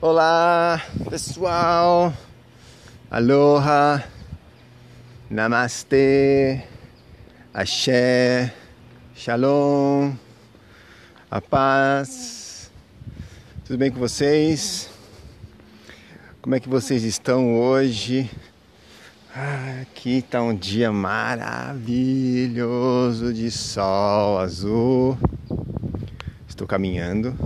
Olá, pessoal. Aloha. Namastê. Axé. Shalom. A paz. Tudo bem com vocês? Como é que vocês estão hoje? Ah, aqui está um dia maravilhoso de sol azul. Estou caminhando.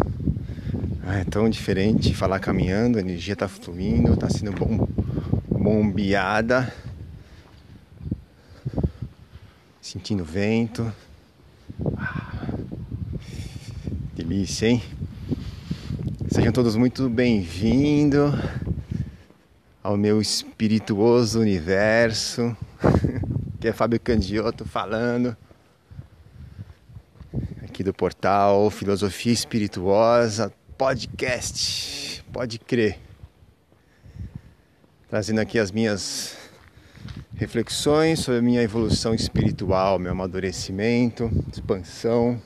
Ah, é tão diferente falar caminhando, a energia está fluindo, está sendo bom, bombeada. Sentindo vento. Ah, delícia, hein? Sejam todos muito bem-vindos ao meu espirituoso universo, que é Fábio Candioto falando, aqui do portal Filosofia Espirituosa Podcast, pode crer, trazendo aqui as minhas reflexões sobre a minha evolução espiritual, meu amadurecimento, expansão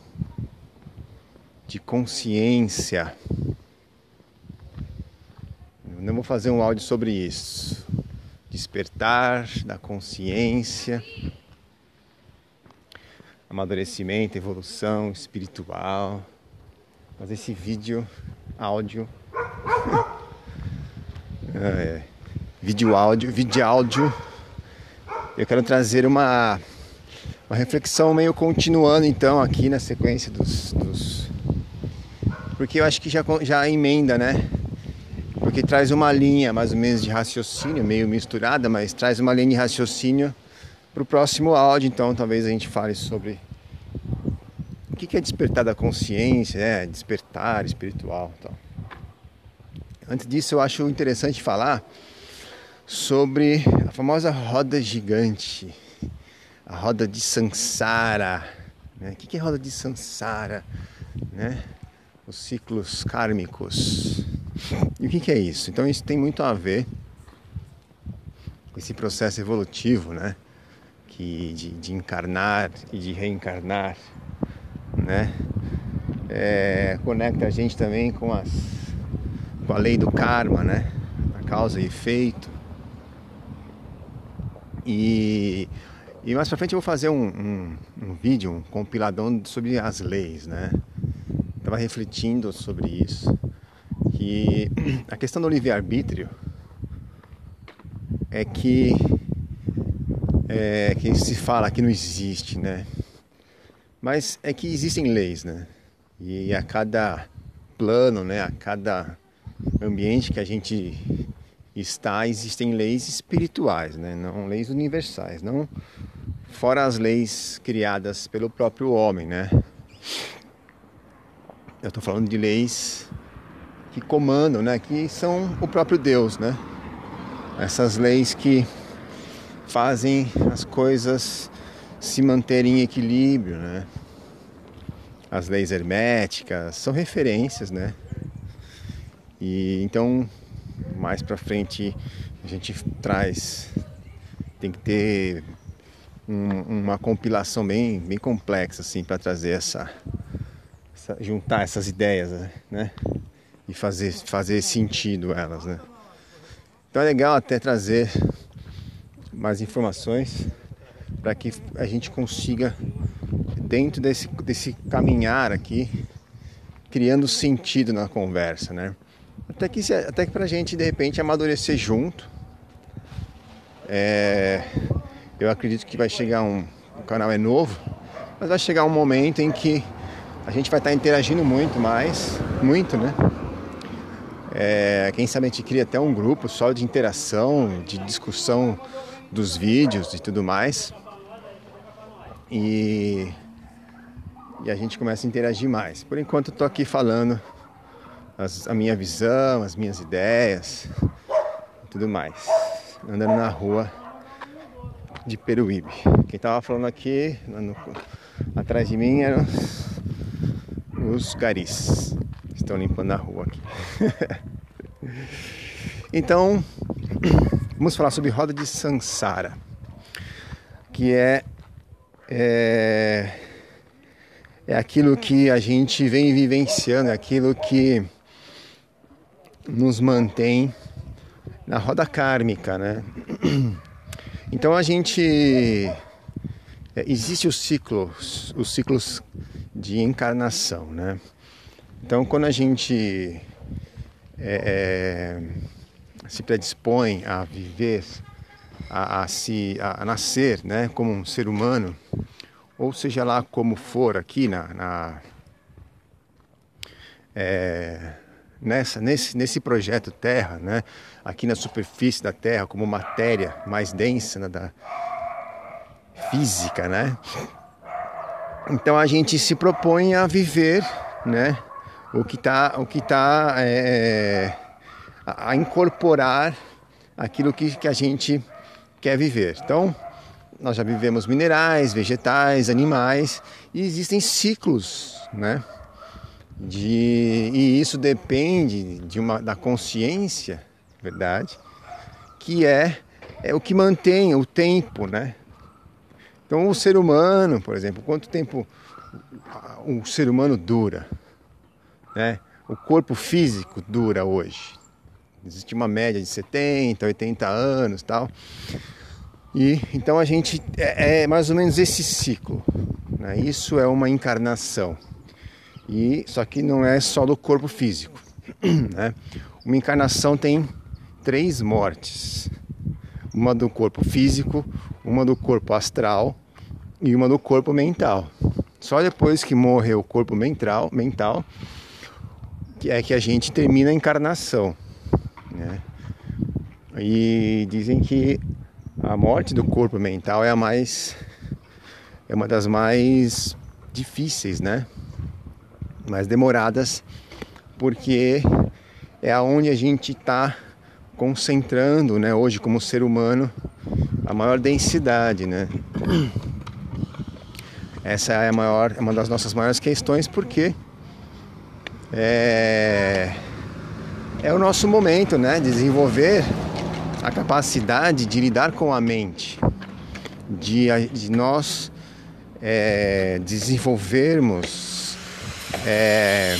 de consciência. Eu vou fazer um áudio sobre isso. Despertar da consciência, amadurecimento, evolução espiritual. Fazer esse vídeo, áudio. é, vídeo áudio, vídeo áudio. Eu quero trazer uma, uma reflexão meio continuando então aqui na sequência dos, dos porque eu acho que já, já emenda, né? porque traz uma linha mais ou menos de raciocínio, meio misturada, mas traz uma linha de raciocínio para o próximo áudio. Então, talvez a gente fale sobre o que é despertar da consciência, é, despertar espiritual. Então. Antes disso, eu acho interessante falar sobre a famosa roda gigante, a roda de Sansara. Né? O que é roda de Sansara? Né? Os ciclos kármicos. E o que é isso? Então isso tem muito a ver com esse processo evolutivo, né? Que de, de encarnar e de reencarnar, né? É, conecta a gente também com, as, com a lei do karma, né? A causa e efeito. E, e mais pra frente eu vou fazer um, um, um vídeo, um compiladão sobre as leis, né? Estava refletindo sobre isso que a questão do livre-arbítrio é que é, que se fala que não existe, né? Mas é que existem leis, né? E a cada plano, né, a cada ambiente que a gente está, existem leis espirituais, né? Não leis universais, não fora as leis criadas pelo próprio homem, né? Eu estou falando de leis que comandam, né? Que são o próprio Deus, né? Essas leis que fazem as coisas se manterem em equilíbrio, né? As leis herméticas são referências, né? E então mais para frente a gente traz tem que ter um, uma compilação bem bem complexa assim para trazer essa, essa, juntar essas ideias, né? e fazer, fazer sentido elas, né? Então é legal até trazer mais informações para que a gente consiga, dentro desse, desse caminhar aqui, criando sentido na conversa, né? Até que, até que pra gente, de repente, amadurecer junto. É, eu acredito que vai chegar um. O canal é novo, mas vai chegar um momento em que a gente vai estar interagindo muito mais, muito, né? É, quem sabe a gente cria até um grupo só de interação, de discussão dos vídeos e tudo mais. E, e a gente começa a interagir mais. Por enquanto tô aqui falando as, a minha visão, as minhas ideias tudo mais. Andando na rua de Peruíbe. Quem tava falando aqui no, atrás de mim eram os, os garis estão limpando a rua aqui. então, vamos falar sobre roda de Sansara, que é, é, é aquilo que a gente vem vivenciando, é aquilo que nos mantém na roda kármica, né? Então a gente é, existe os ciclos, os ciclos de encarnação, né? Então quando a gente é, é, se predispõe a viver, a, a se a, nascer, né, como um ser humano, ou seja lá como for aqui na, na é, nessa, nesse, nesse projeto Terra, né, aqui na superfície da Terra, como matéria mais densa né, da física, né? Então a gente se propõe a viver, né, o que está, o que tá é, a, incorporar aquilo que, que a gente quer viver. Então nós já vivemos minerais, vegetais, animais e existem ciclos, né? de e isso depende de uma da consciência, verdade, que é é o que mantém o tempo, né? Então o ser humano, por exemplo, quanto tempo o ser humano dura, né? O corpo físico dura hoje. Existe uma média de 70, 80 anos, tal. E então a gente é, é mais ou menos esse ciclo. Né? Isso é uma encarnação. E só que não é só do corpo físico, né? Uma encarnação tem três mortes: uma do corpo físico, uma do corpo astral e uma do corpo mental. Só depois que morre o corpo mental, mental que é que a gente termina a encarnação, né? E dizem que a morte do corpo mental é a mais é uma das mais difíceis, né? mais demoradas, porque é aonde a gente está concentrando, né, hoje como ser humano, a maior densidade, né? Essa é a maior, é uma das nossas maiores questões, porque é, é o nosso momento, né, desenvolver a capacidade de lidar com a mente, de, de nós é, desenvolvermos é,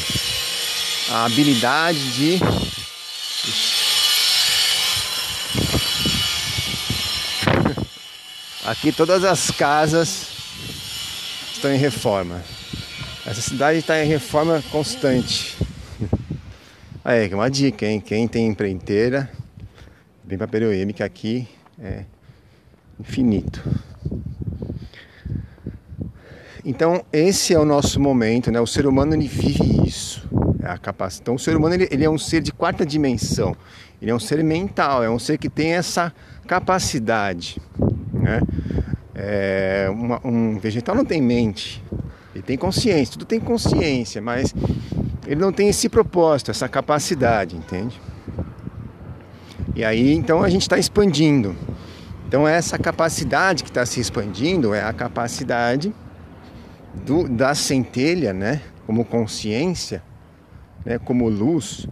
a habilidade de Aqui todas as casas estão em reforma. Essa cidade está em reforma constante. Aí, uma dica, hein? Quem tem empreiteira, vem para Peruíbe, que aqui é infinito. Então esse é o nosso momento, né? O ser humano ele vive isso, é a capacidade. Então o ser humano ele, ele é um ser de quarta dimensão, ele é um ser mental, é um ser que tem essa capacidade, né? É, uma, um vegetal não tem mente, ele tem consciência, tudo tem consciência, mas ele não tem esse propósito, essa capacidade, entende? E aí então a gente está expandindo. Então essa capacidade que está se expandindo é a capacidade do, da centelha, né, como consciência, né, como luz,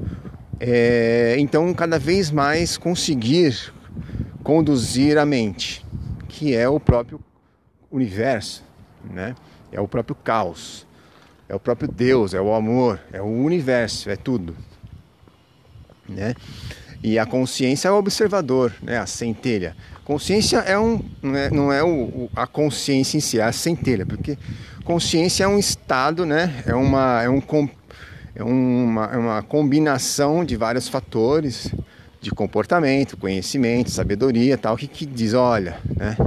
é, então cada vez mais conseguir conduzir a mente, que é o próprio universo, né, é o próprio caos, é o próprio Deus, é o amor, é o universo, é tudo, né? E a consciência é o observador, né? A centelha. Consciência é um, não é, não é o, a consciência em si, é a centelha, porque Consciência é um estado, né? É uma, é um, é uma, é uma combinação de vários fatores de comportamento, conhecimento, sabedoria, tal, que, que diz, olha, né?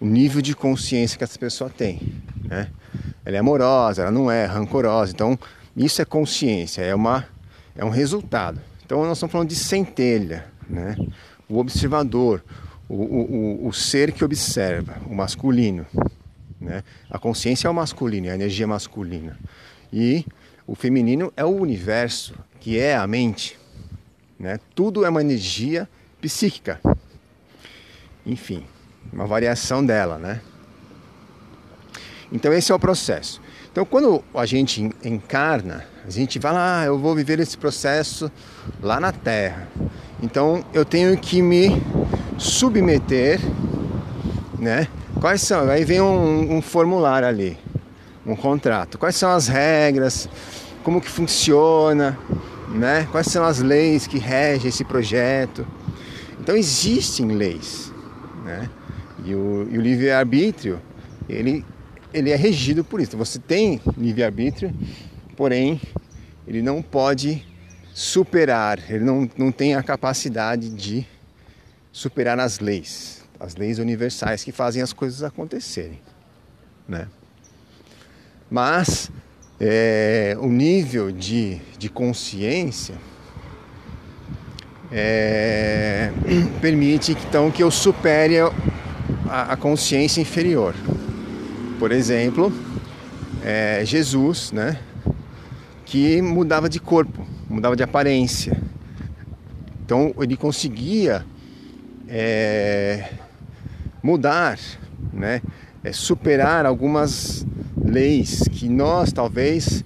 O nível de consciência que essa pessoa tem, né? Ela é amorosa, ela não é rancorosa. Então, isso é consciência, é uma é um resultado. Então, nós estamos falando de centelha, né? O observador, o, o, o, ser que observa, o masculino. Né? A consciência é o masculino, é a energia masculina. E o feminino é o universo, que é a mente. Né? Tudo é uma energia psíquica. Enfim, uma variação dela, né? Então esse é o processo. Então quando a gente encarna, a gente vai lá, ah, eu vou viver esse processo lá na Terra. Então eu tenho que me submeter, né, Quais são? Aí vem um, um formulário ali, um contrato. Quais são as regras? Como que funciona? né? Quais são as leis que regem esse projeto? Então existem leis, né? E o, o livre-arbítrio, ele, ele é regido por isso. Você tem livre-arbítrio, porém, ele não pode superar, ele não, não tem a capacidade de superar as leis, as leis universais que fazem as coisas acontecerem, né? Mas é, o nível de, de consciência é, permite então que eu supere a, a consciência inferior. Por exemplo, é, Jesus, né, que mudava de corpo, mudava de aparência. Então ele conseguia é, mudar, né, é, superar algumas leis que nós talvez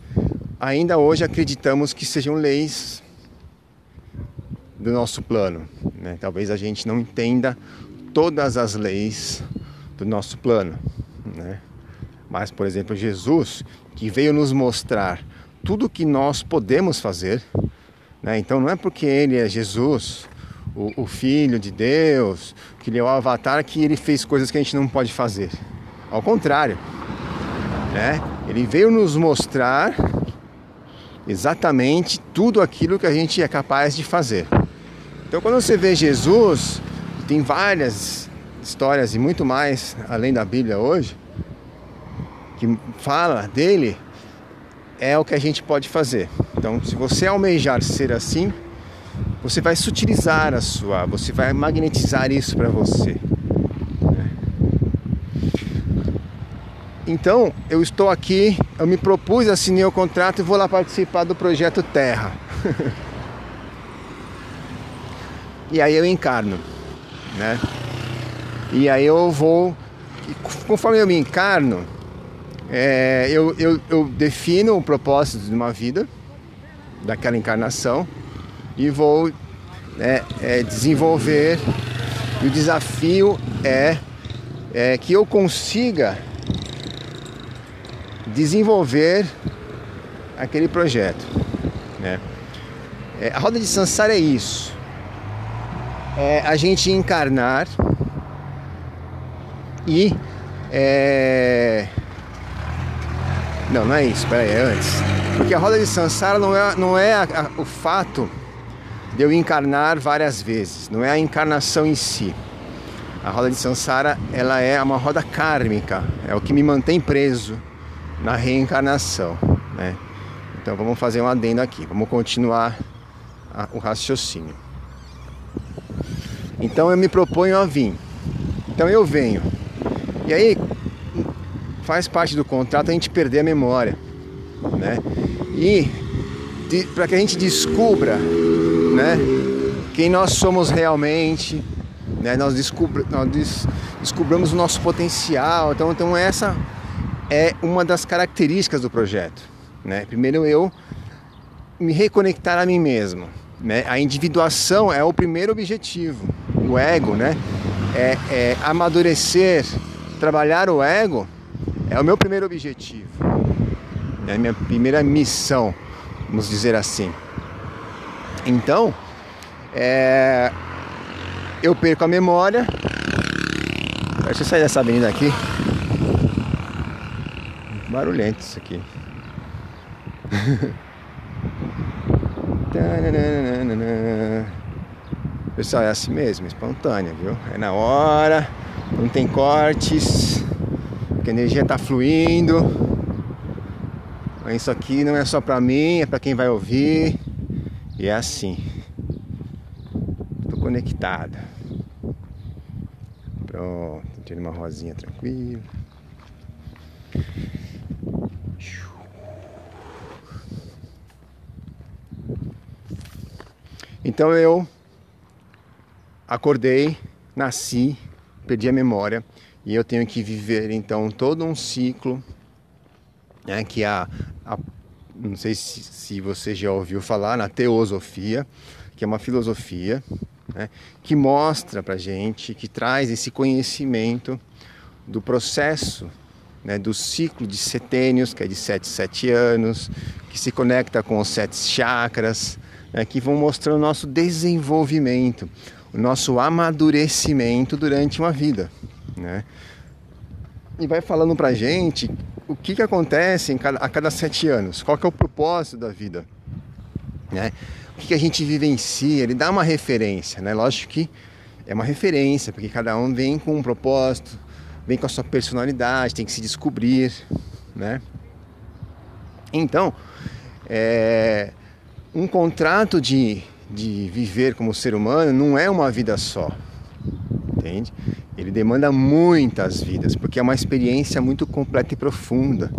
ainda hoje acreditamos que sejam leis do nosso plano. Né? Talvez a gente não entenda todas as leis do nosso plano. Né? Mas, por exemplo, Jesus, que veio nos mostrar tudo que nós podemos fazer. Né? Então, não é porque ele é Jesus, o, o Filho de Deus, que ele é o Avatar, que ele fez coisas que a gente não pode fazer. Ao contrário, né? ele veio nos mostrar exatamente tudo aquilo que a gente é capaz de fazer. Então, quando você vê Jesus, tem várias histórias e muito mais além da Bíblia hoje que fala dele é o que a gente pode fazer. Então, se você almejar ser assim, você vai sutilizar a sua, você vai magnetizar isso para você. Então, eu estou aqui, eu me propus, assinei o contrato e vou lá participar do projeto Terra. e aí eu encarno, né? E aí eu vou, conforme eu me encarno, é, eu, eu, eu defino o propósito de uma vida, daquela encarnação, e vou é, é, desenvolver. E o desafio é, é que eu consiga desenvolver aquele projeto. Né? É, a roda de Sansara é isso é a gente encarnar e é... não, não é isso, peraí, é antes. Porque a roda de Sansara não é, não é a, a, o fato de eu encarnar várias vezes, não é a encarnação em si. A roda de Sansara, ela é uma roda kármica, é o que me mantém preso na reencarnação, né? Então vamos fazer um adendo aqui, vamos continuar a, o raciocínio. Então eu me proponho a vir. Então eu venho. E aí faz parte do contrato a gente perder a memória, né? E para que a gente descubra, né, quem nós somos realmente, né? Nós, descubra, nós des, descobramos o nosso potencial. Então, então essa é uma das características do projeto, né? Primeiro eu me reconectar a mim mesmo, né? A individuação é o primeiro objetivo o ego, né? É, é amadurecer, trabalhar o ego é o meu primeiro objetivo, é a minha primeira missão, vamos dizer assim. Então, é, eu perco a memória. Deixa eu sair dessa avenida aqui. Barulhento isso aqui. Pessoal, é assim mesmo, espontânea, viu? É na hora, não tem cortes, a energia tá fluindo. Isso aqui não é só pra mim, é pra quem vai ouvir. E é assim. Tô conectada. Pronto, tirei uma rosinha tranquila. Então eu acordei, nasci, perdi a memória e eu tenho que viver então todo um ciclo, né, que a, a não sei se, se, você já ouviu falar na teosofia, que é uma filosofia né, que mostra para gente, que traz esse conhecimento do processo né, do ciclo de setênios, que é de 7 7 anos, que se conecta com os sete chakras, né, que vão mostrando o nosso desenvolvimento, o nosso amadurecimento durante uma vida. Né? E vai falando pra gente o que, que acontece cada, a cada sete anos, qual que é o propósito da vida. Né? O que, que a gente vivencia, ele dá uma referência, né? Lógico que é uma referência, porque cada um vem com um propósito, vem com a sua personalidade, tem que se descobrir, né? Então, é, um contrato de, de viver como ser humano não é uma vida só, entende? Ele demanda muitas vidas, porque é uma experiência muito completa e profunda,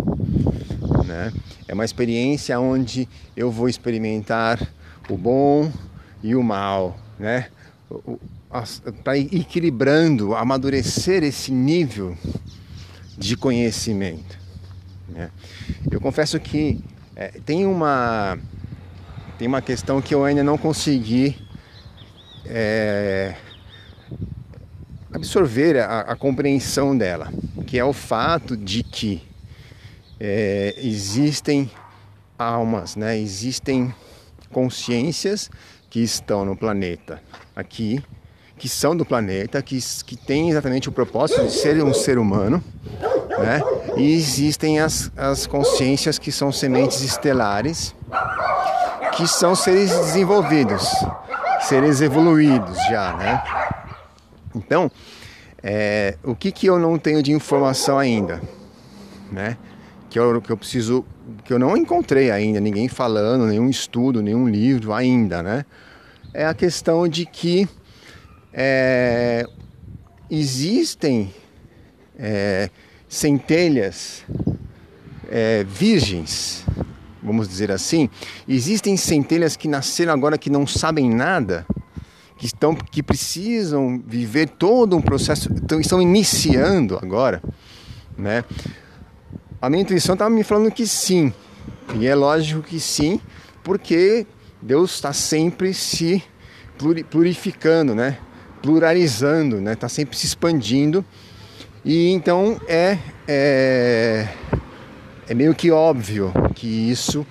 né? É uma experiência onde eu vou experimentar o bom e o mal, né? Para equilibrando, amadurecer esse nível de conhecimento. Né? Eu confesso que é, tem uma tem uma questão que eu ainda não consegui é, absorver a, a, compreensão dela, que é o fato de que é, existem almas, né? existem consciências que estão no planeta aqui, que são do planeta, que, que têm exatamente o propósito de ser um ser humano, né? E existem as, as consciências que são sementes estelares, que são seres desenvolvidos, seres evoluídos já, né? Então, é, o que, que eu não tenho de informação ainda, né? Que eu, que eu preciso, que eu não encontrei ainda, ninguém falando, nenhum estudo, nenhum livro ainda, né? É a questão de que é, existem é, centelhas é, virgens, vamos dizer assim, existem centelhas que nasceram agora que não sabem nada, que estão que precisam viver todo um processo, então, estão iniciando agora, né? A minha intuição estava me falando que sim, e é lógico que sim, porque Deus está sempre se purificando, né? Pluralizando, né? Está sempre se expandindo e então é, é, é meio que óbvio que isso,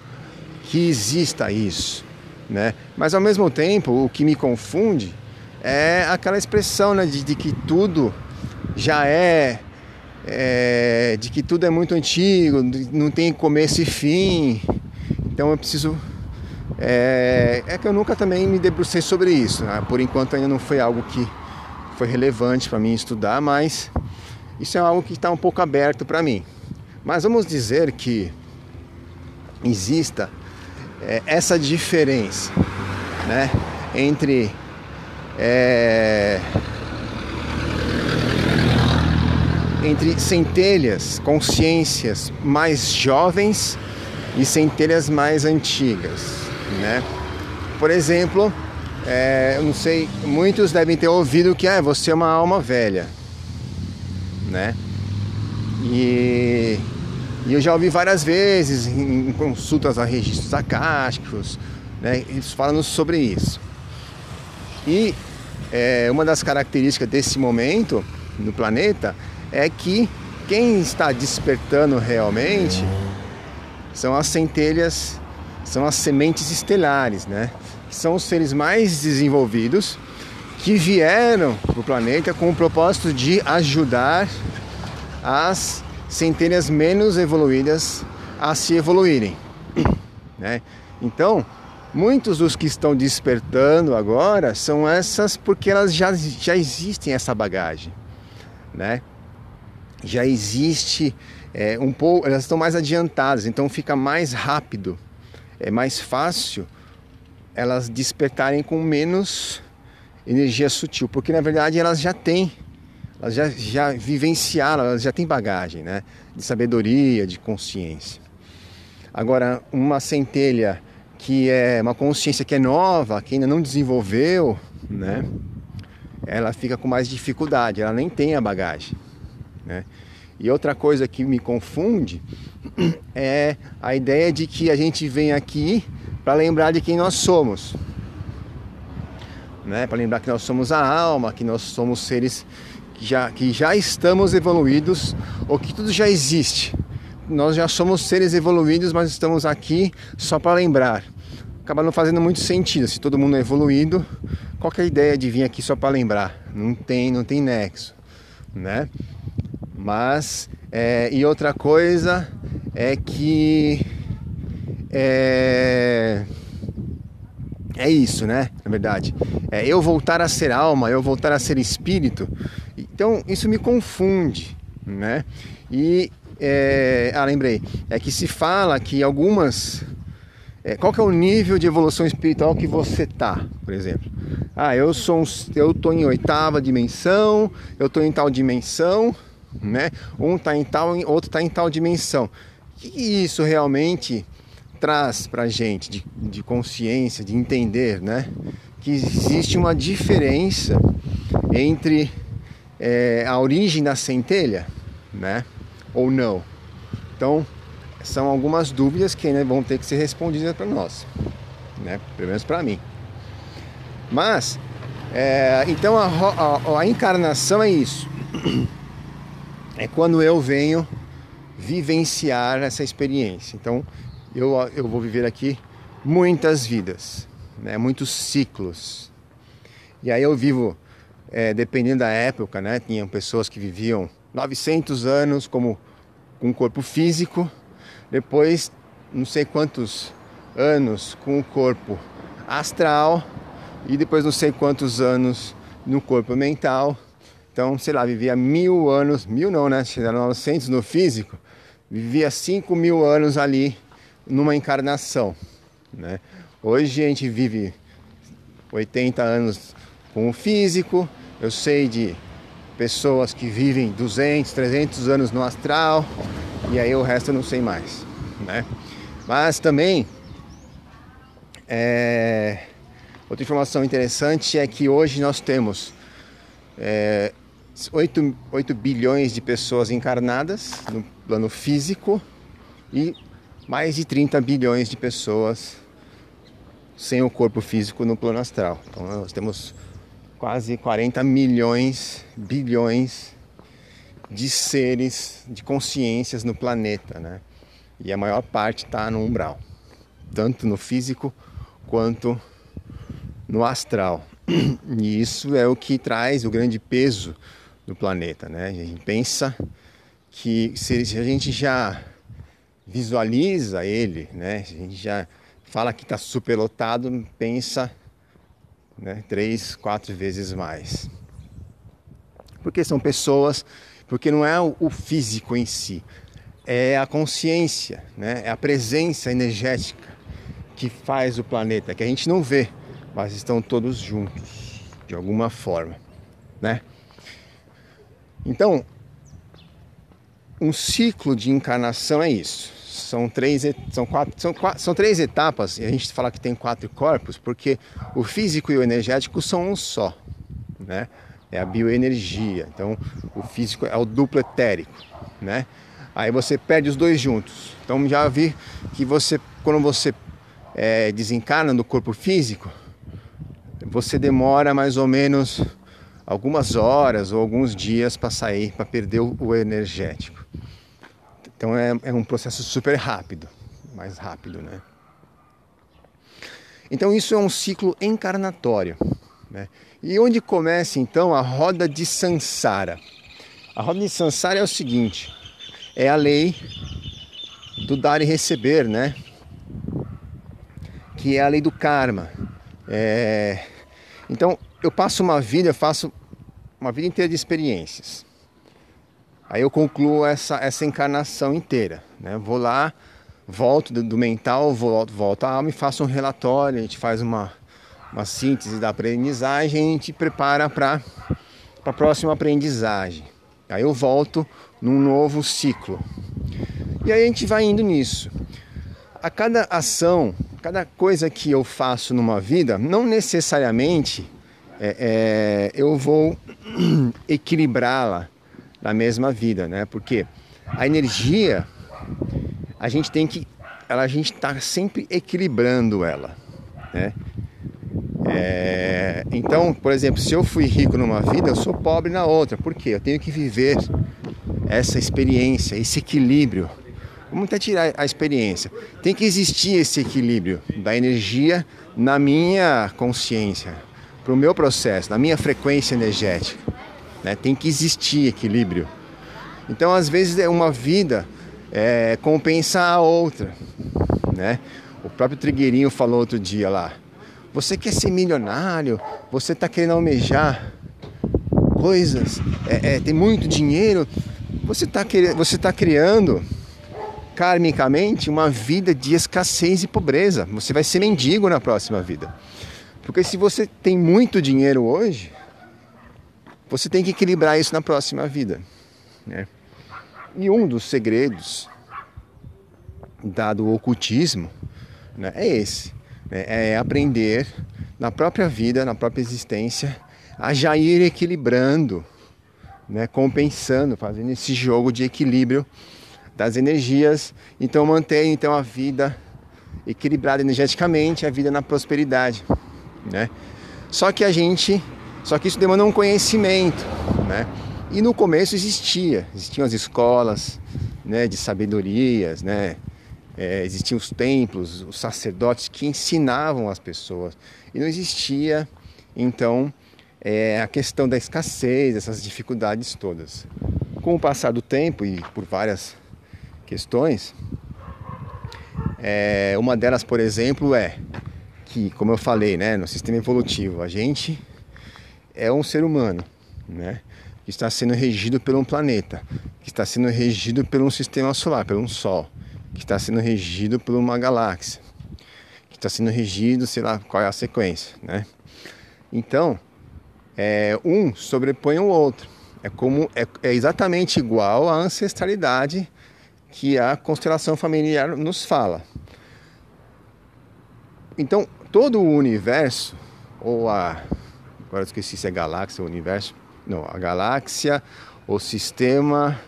que exista isso, né? Mas ao mesmo tempo, o que me confunde é aquela expressão né, de, de que tudo já é, é, de que tudo é muito antigo, não tem começo e fim. Então eu preciso é, é, que eu nunca também me debrucei sobre isso. Né? Por enquanto ainda não foi algo que foi relevante para mim estudar, mas isso é algo que está um pouco aberto para mim. Mas vamos dizer que exista é, essa diferença né, entre é, entre centelhas, consciências mais jovens e centelhas mais antigas, né? Por exemplo, é, eu não sei, muitos devem ter ouvido que ah, você é uma alma velha né? E, e eu já ouvi várias vezes em, consultas a registros acásticos, né? Eles falando sobre isso. E é, uma das características desse momento no planeta é que quem está despertando realmente são as centelhas, são as sementes estelares, né? São os seres mais desenvolvidos que vieram para o planeta com o propósito de ajudar as centelhas menos evoluídas a se evoluírem. Né? Então, muitos dos que estão despertando agora são essas porque elas já, já existem essa bagagem, né? Já existe é, um pouco, elas estão mais adiantadas, então fica mais rápido, é mais fácil elas despertarem com menos energia sutil, porque na verdade elas já têm, elas já, já vivenciaram, elas já têm bagagem, né? De sabedoria, de consciência. Agora, uma centelha que é uma consciência que é nova, que ainda não desenvolveu, né? Ela fica com mais dificuldade, ela nem tem a bagagem, né? E outra coisa que me confunde é a ideia de que a gente vem aqui para lembrar de quem nós somos né? Para lembrar que nós somos a alma, que nós somos seres já, que já estamos evoluídos ou que tudo já existe. Nós já somos seres evoluídos, mas estamos aqui só para lembrar. acaba não fazendo muito sentido. Se todo mundo é evoluído, qual é a ideia de vir aqui só para lembrar? Não tem, não tem nexo, né? Mas é, e outra coisa é que é, é isso, né? Na verdade, é eu voltar a ser alma, eu voltar a ser espírito. Então isso me confunde, né? E é, ah, lembrei, é que se fala que algumas é, qual que é o nível de evolução espiritual que você tá, por exemplo? Ah, eu sou um, eu tô em oitava dimensão, eu tô em tal dimensão, né? Um tá em tal, outro tá em tal dimensão. O que isso realmente traz para gente de, de consciência, de entender, né? Que existe uma diferença entre é, a origem da centelha, né? Ou não. Então, são algumas dúvidas que ainda vão ter que ser respondidas para nós, né? Pelo menos para mim. Mas, é, então a, a, a encarnação é isso. É quando eu venho vivenciar essa experiência. Então, eu, eu vou viver aqui muitas vidas, né? muitos ciclos. E aí eu vivo, é, dependendo da época, né? Tinham pessoas que viviam 900 anos como com corpo físico, depois não sei quantos anos com o corpo astral e depois não sei quantos anos no corpo mental. Então, sei lá, vivia mil anos, mil não, né? Chegaram 900 no físico, vivia 5 mil anos ali numa encarnação. Né? Hoje a gente vive 80 anos com o físico, eu sei de pessoas que vivem 200, 300 anos no astral, e aí o resto eu não sei mais. Né? Mas também, é... outra informação interessante é que hoje nós temos é... 8, 8 bilhões de pessoas encarnadas no plano físico e mais de 30 bilhões de pessoas sem o corpo físico no plano astral. Então nós temos quase 40 milhões, bilhões de seres, de consciências no planeta, né? E a maior parte está no umbral, tanto no físico quanto no astral. E isso é o que traz o grande peso do planeta, né? A gente pensa que se a gente já visualiza ele, né? A gente já fala que está superlotado, pensa né, três, quatro vezes mais. Porque são pessoas, porque não é o físico em si, é a consciência, né? é a presença energética que faz o planeta, que a gente não vê, mas estão todos juntos, de alguma forma. Né? Então, um ciclo de encarnação é isso são três, são quatro, são, quatro, são três etapas, e a gente fala que tem quatro corpos, porque o físico e o energético são um só, né? É a bioenergia. Então, o físico é o duplo etérico, né? Aí você perde os dois juntos. Então, já vi que você, quando você é, desencarna no corpo físico, você demora mais ou menos algumas horas ou alguns dias para sair, para perder o energético. Então é, é um processo super rápido, mais rápido, né? Então isso é um ciclo encarnatório. Né? E onde começa então a roda de Sansara? A roda de Sansara é o seguinte: é a lei do dar e receber, né? Que é a lei do karma. É... Então eu passo uma vida, eu faço uma vida inteira de experiências. Aí eu concluo essa, essa encarnação inteira. Né? Vou lá, volto do, do mental, volto, volto à alma e faço um relatório, a gente faz uma, uma síntese da aprendizagem e a gente prepara para a próxima aprendizagem. Aí eu volto num novo ciclo. E aí a gente vai indo nisso. A cada ação, cada coisa que eu faço numa vida, não necessariamente é, é, eu vou equilibrá-la da mesma vida, né? Porque a energia a gente tem que, ela, a gente está sempre equilibrando ela, né? É, então, por exemplo, se eu fui rico numa vida, eu sou pobre na outra. Por quê? Eu tenho que viver essa experiência, esse equilíbrio Vamos até tirar a experiência. Tem que existir esse equilíbrio da energia na minha consciência, para o meu processo, na minha frequência energética. Né? Tem que existir equilíbrio. Então, às vezes, é uma vida é, compensa a outra. Né? O próprio Trigueirinho falou outro dia lá. Você quer ser milionário? Você está querendo almejar coisas? É, é, tem muito dinheiro? Você está você tá criando karmicamente uma vida de escassez e pobreza. Você vai ser mendigo na próxima vida. Porque se você tem muito dinheiro hoje, você tem que equilibrar isso na próxima vida. Né? E um dos segredos dado ocultismo né, é esse: né, é aprender na própria vida, na própria existência, a já ir equilibrando, né, compensando, fazendo esse jogo de equilíbrio das energias, então manter então a vida equilibrada energeticamente, a vida na prosperidade, né? Só que a gente, só que isso demanda um conhecimento, né? E no começo existia, existiam as escolas, né, de sabedorias, né? É, existiam os templos, os sacerdotes que ensinavam as pessoas e não existia então é, a questão da escassez, essas dificuldades todas. Com o passar do tempo e por várias questões. É, uma delas, por exemplo, é que, como eu falei, né, no sistema evolutivo, a gente é um ser humano, né, que está sendo regido por um planeta, que está sendo regido por um sistema solar, por um Sol, que está sendo regido por uma galáxia, que está sendo regido, sei lá qual é a sequência, né? Então, é, um sobrepõe o outro. É como é, é exatamente igual à ancestralidade que a constelação familiar nos fala. Então, todo o universo, ou a. Agora esqueci se é galáxia ou universo. Não, a galáxia, o sistema.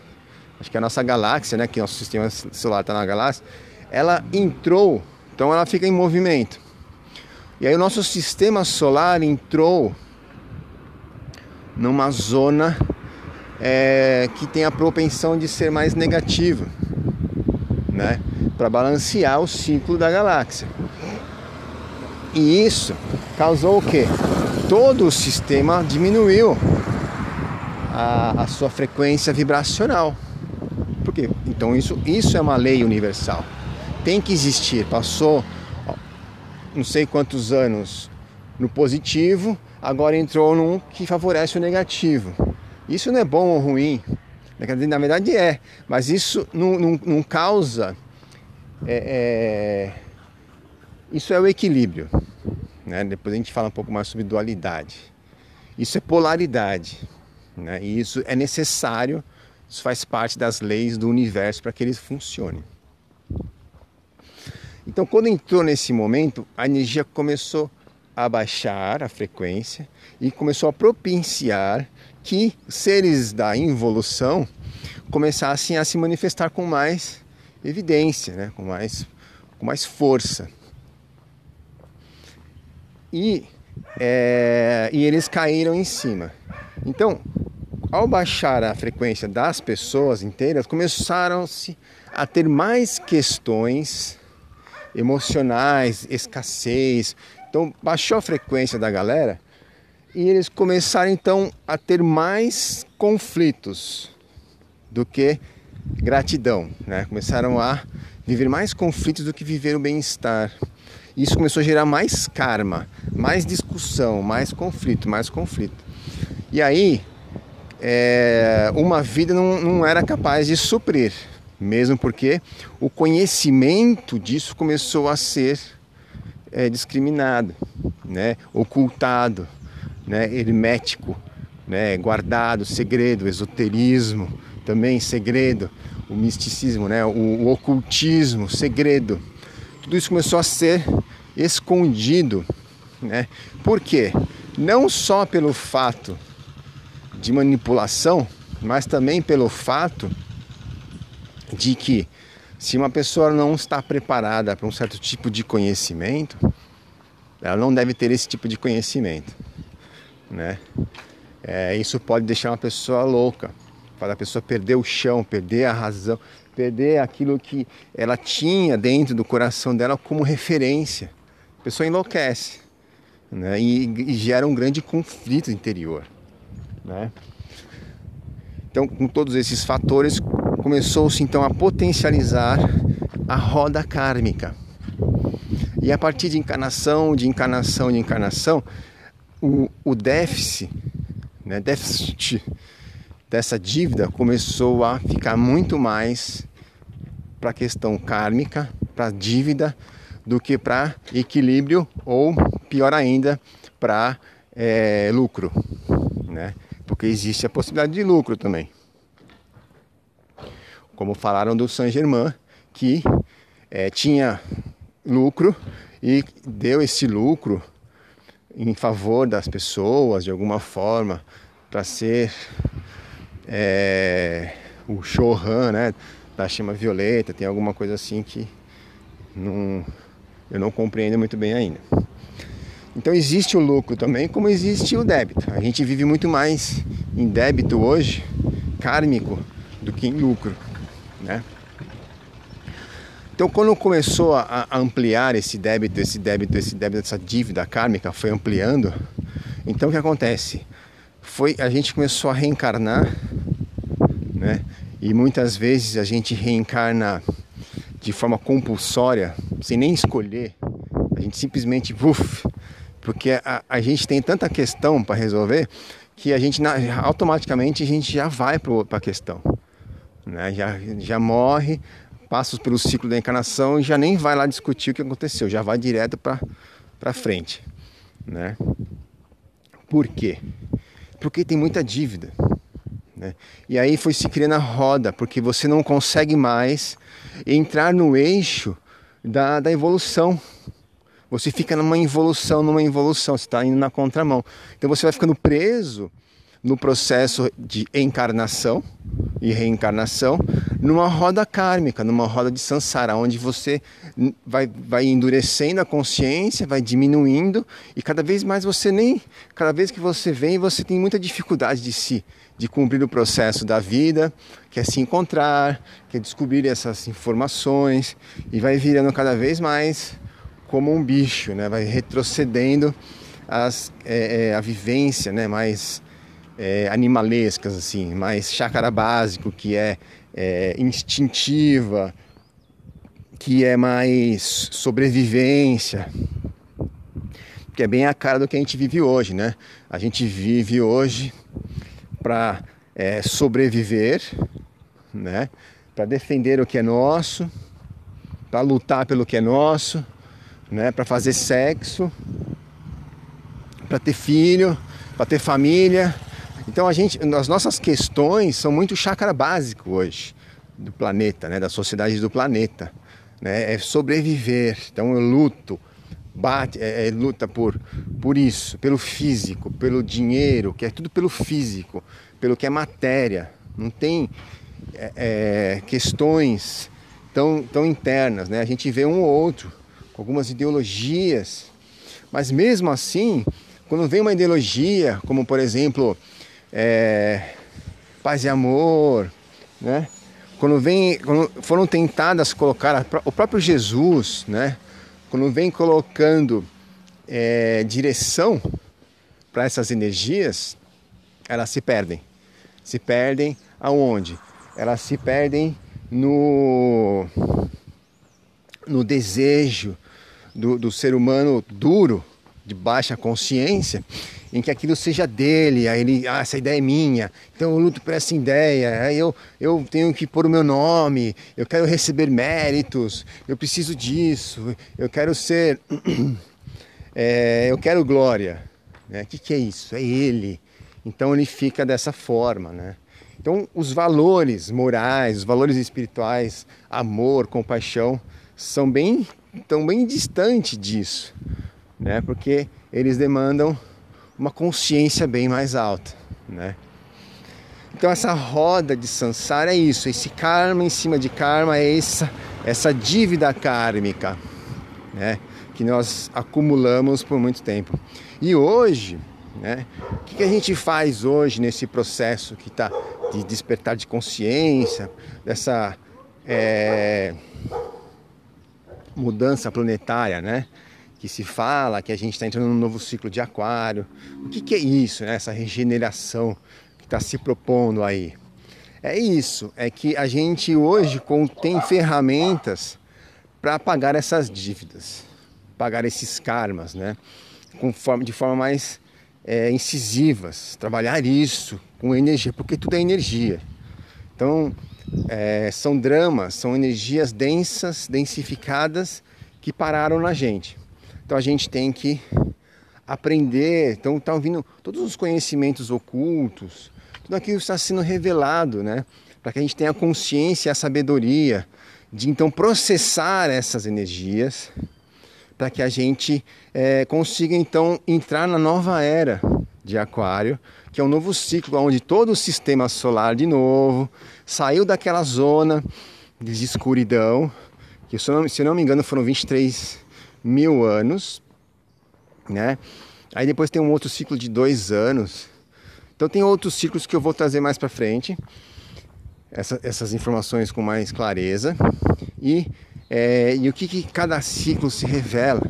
Acho que é a nossa galáxia, né? Que nosso sistema solar está na galáxia. Ela entrou, então ela fica em movimento. E aí o nosso sistema solar entrou numa zona é, que tem a propensão de ser mais negativa né? Para balancear o ciclo da galáxia. E isso causou o que? Todo o sistema diminuiu a, a sua frequência vibracional. Por quê? Então isso, isso é uma lei universal. Tem que existir. Passou ó, não sei quantos anos no positivo, agora entrou num que favorece o negativo. Isso não é bom ou ruim, na verdade é, mas isso não, não, não causa. É, é, isso é o equilíbrio. Né? Depois a gente fala um pouco mais sobre dualidade. Isso é polaridade. Né? E isso é necessário, isso faz parte das leis do universo para que eles funcionem. Então, quando entrou nesse momento, a energia começou a baixar a frequência e começou a propiciar que seres da involução começassem a se manifestar com mais evidência, né? com, mais, com mais força. E, é, e eles caíram em cima. Então, ao baixar a frequência das pessoas inteiras, começaram-se a ter mais questões emocionais, escassez. Então, baixou a frequência da galera e eles começaram então a ter mais conflitos do que gratidão, né? Começaram a viver mais conflitos do que viver o bem-estar. Isso começou a gerar mais karma, mais discussão, mais conflito, mais conflito. E aí, é, uma vida não, não era capaz de suprir, mesmo porque o conhecimento disso começou a ser é, discriminado, né? ocultado né, hermético, né, guardado, segredo, esoterismo, também segredo, o misticismo, né, o, o ocultismo, segredo. Tudo isso começou a ser escondido, né? Por quê? Não só pelo fato de manipulação, mas também pelo fato de que se uma pessoa não está preparada para um certo tipo de conhecimento, ela não deve ter esse tipo de conhecimento né? É, isso pode deixar uma pessoa louca, faz a pessoa perder o chão, perder a razão, perder aquilo que ela tinha dentro do coração dela como referência. A pessoa enlouquece né? e, e gera um grande conflito interior. Né? Então, com todos esses fatores, começou-se então a potencializar a roda kármica. E a partir de encarnação, de encarnação, de encarnação, o, o déficit, né, déficit dessa dívida começou a ficar muito mais para a questão kármica, para a dívida, do que para equilíbrio ou, pior ainda, para é, lucro, né? porque existe a possibilidade de lucro também. Como falaram do Saint Germain, que é, tinha lucro e deu esse lucro em favor das pessoas de alguma forma para ser é, o Chohan, né, da chama violeta, tem alguma coisa assim que não, eu não compreendo muito bem ainda. Então existe o lucro também, como existe o débito. A gente vive muito mais em débito hoje, kármico, do que em lucro, né? Então, quando começou a, ampliar esse débito, esse débito, esse débito, essa dívida kármica foi ampliando, então o que acontece? Foi a gente começou a reencarnar, né? E muitas vezes a gente reencarna de forma compulsória, sem nem escolher. A gente simplesmente, uf, porque a, a gente tem tanta questão para resolver que a gente automaticamente a gente já vai para a questão, né? Já já morre passa pelo ciclo da encarnação e já nem vai lá discutir o que aconteceu, já vai direto para frente, né? Por quê? Porque tem muita dívida, né? E aí foi se criando a roda, porque você não consegue mais entrar no eixo da, da evolução. Você fica numa evolução, numa evolução, você está indo na contramão. Então você vai ficando preso no processo de encarnação e reencarnação, numa roda kármica, numa roda de samsara, onde você vai, vai endurecendo a consciência, vai diminuindo e cada vez mais você nem, cada vez que você vem, você tem muita dificuldade de se de cumprir o processo da vida, quer se encontrar, quer descobrir essas informações e vai virando cada vez mais como um bicho, né? Vai retrocedendo as, é, é, a vivência, né? Mais é, animalescas, assim, mais chácara básico, que é, é instintiva, que é mais sobrevivência, que é bem a cara do que a gente vive hoje, né? A gente vive hoje para é, sobreviver, né? Para defender o que é nosso, para lutar pelo que é nosso, né? Para fazer sexo, para ter filho, para ter família, então a gente, as nossas questões são muito chácara básico hoje do planeta, né, da sociedade do planeta, né? É sobreviver. Então eu luto, bate, é, é, luta por por isso, pelo físico, pelo dinheiro, que é tudo pelo físico, pelo que é matéria. Não tem é, é, questões tão tão internas, né? A gente vê um ou outro com algumas ideologias, mas mesmo assim, quando vem uma ideologia, como por exemplo é, paz e amor, né? Quando, vem, quando foram tentadas colocar o próprio Jesus, né? Quando vem colocando é, direção para essas energias, elas se perdem. Se perdem aonde? Elas se perdem no, no desejo do, do ser humano duro, de baixa consciência, em que aquilo seja dele, aí ele, ah, essa ideia é minha, então eu luto por essa ideia, aí eu, eu tenho que pôr o meu nome, eu quero receber méritos, eu preciso disso, eu quero ser, é, eu quero glória. Né? O que, que é isso? É ele. Então ele fica dessa forma, né? Então os valores morais, os valores espirituais, amor, compaixão, são bem, tão bem distante disso, né? Porque eles demandam uma consciência bem mais alta, né? Então essa roda de samsara é isso, esse karma em cima de karma é essa essa dívida kármica, né? Que nós acumulamos por muito tempo. E hoje, né? O que, que a gente faz hoje nesse processo que está de despertar de consciência, dessa é, mudança planetária, né? Que se fala que a gente está entrando num novo ciclo de aquário. O que, que é isso, né? Essa regeneração que está se propondo aí. É isso, é que a gente hoje tem ferramentas para pagar essas dívidas, pagar esses karmas, né? De forma mais é, incisivas, trabalhar isso com energia, porque tudo é energia. Então, é, são dramas, são energias densas, densificadas que pararam na gente. Então a gente tem que aprender. Então estão vindo todos os conhecimentos ocultos, tudo aquilo está sendo revelado, né? Para que a gente tenha consciência e a sabedoria de então processar essas energias, para que a gente é, consiga então entrar na nova era de Aquário, que é um novo ciclo onde todo o sistema solar de novo saiu daquela zona de escuridão, que se eu não, se eu não me engano foram 23 mil anos, né? Aí depois tem um outro ciclo de dois anos. Então tem outros ciclos que eu vou trazer mais para frente, essa, essas informações com mais clareza e, é, e o que, que cada ciclo se revela.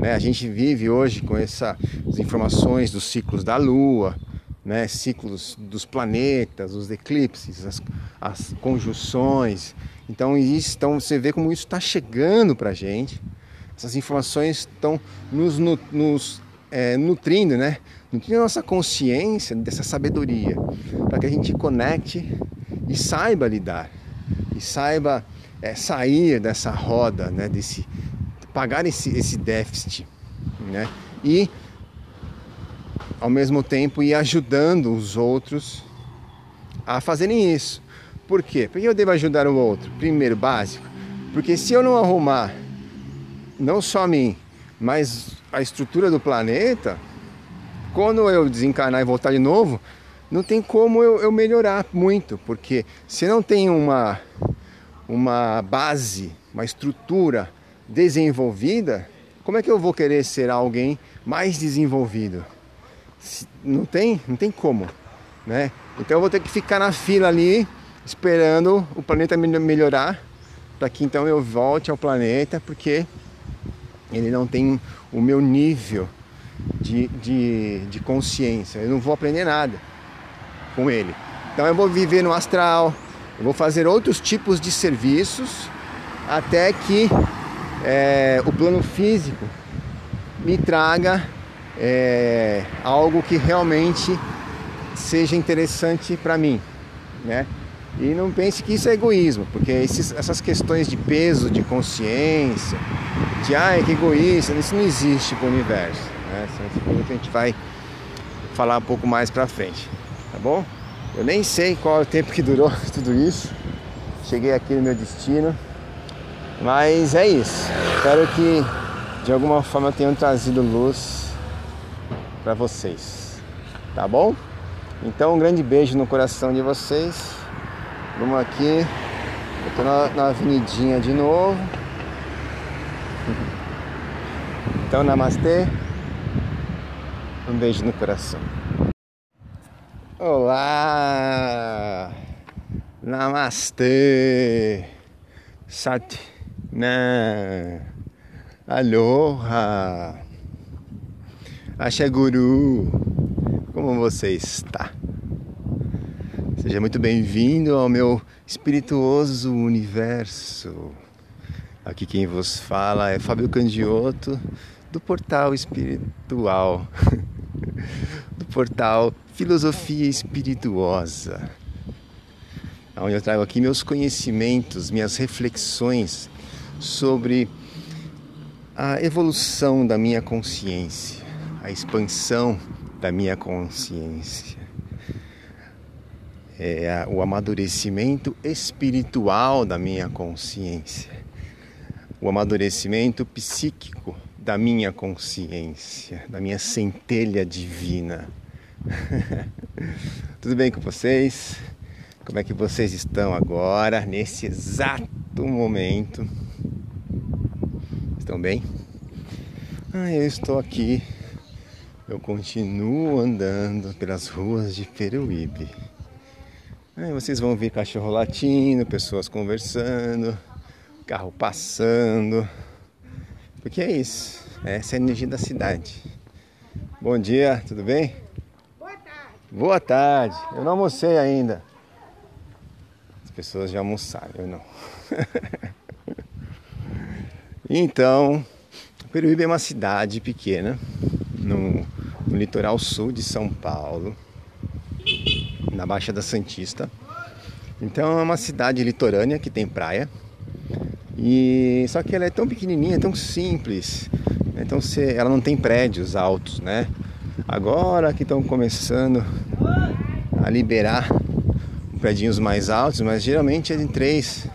Né? A gente vive hoje com essas informações dos ciclos da Lua, né? ciclos dos planetas, os eclipses, as, as conjunções. Então, isso, então você vê como isso está chegando para a gente. Essas informações estão nos, nos é, nutrindo, né? nutrindo a nossa consciência dessa sabedoria, para que a gente conecte e saiba lidar, e saiba é, sair dessa roda, né? desse, pagar esse, esse déficit né? e ao mesmo tempo ir ajudando os outros a fazerem isso. Por quê? Porque eu devo ajudar o outro? Primeiro, básico, porque se eu não arrumar não só a mim, mas a estrutura do planeta, quando eu desencarnar e voltar de novo, não tem como eu, eu melhorar muito, porque se não tem uma, uma base, uma estrutura desenvolvida, como é que eu vou querer ser alguém mais desenvolvido? Não tem, não tem como, né? Então eu vou ter que ficar na fila ali esperando o planeta melhorar para que então eu volte ao planeta, porque ele não tem o meu nível de, de, de consciência. Eu não vou aprender nada com ele. Então eu vou viver no astral, eu vou fazer outros tipos de serviços até que é, o plano físico me traga é, algo que realmente seja interessante para mim, né? E não pense que isso é egoísmo, porque esses, essas questões de peso, de consciência, de ai que egoísta, isso não existe para o universo. Né? É que a gente vai falar um pouco mais para frente, tá bom? Eu nem sei qual é o tempo que durou tudo isso. Cheguei aqui no meu destino. Mas é isso. Espero que de alguma forma tenham trazido luz para vocês. Tá bom? Então um grande beijo no coração de vocês. Vamos aqui. Eu tô na, na avenidinha de novo. Então namastê. Um beijo no coração. Olá! Namastê! Sat na Aloha! Axé Guru! Como você está? Seja muito bem-vindo ao meu espirituoso universo. Aqui quem vos fala é Fábio Candioto, do portal espiritual, do portal Filosofia Espirituosa, onde eu trago aqui meus conhecimentos, minhas reflexões sobre a evolução da minha consciência, a expansão da minha consciência. É, o amadurecimento espiritual da minha consciência, o amadurecimento psíquico da minha consciência, da minha centelha divina. Tudo bem com vocês? Como é que vocês estão agora, nesse exato momento? Estão bem? Ah, eu estou aqui. Eu continuo andando pelas ruas de Peruíbe Aí vocês vão ver cachorro latindo, pessoas conversando, carro passando. Porque é isso. Essa é a energia da cidade. Bom dia, tudo bem? Boa tarde. Boa tarde. Eu não almocei ainda. As pessoas já almoçaram, eu não. então, Peruíbe é uma cidade pequena no, no litoral sul de São Paulo na Baixada Santista. Então é uma cidade litorânea que tem praia. E só que ela é tão pequenininha, tão simples. Então ela não tem prédios altos, né? Agora que estão começando a liberar prédios mais altos, mas geralmente é de três,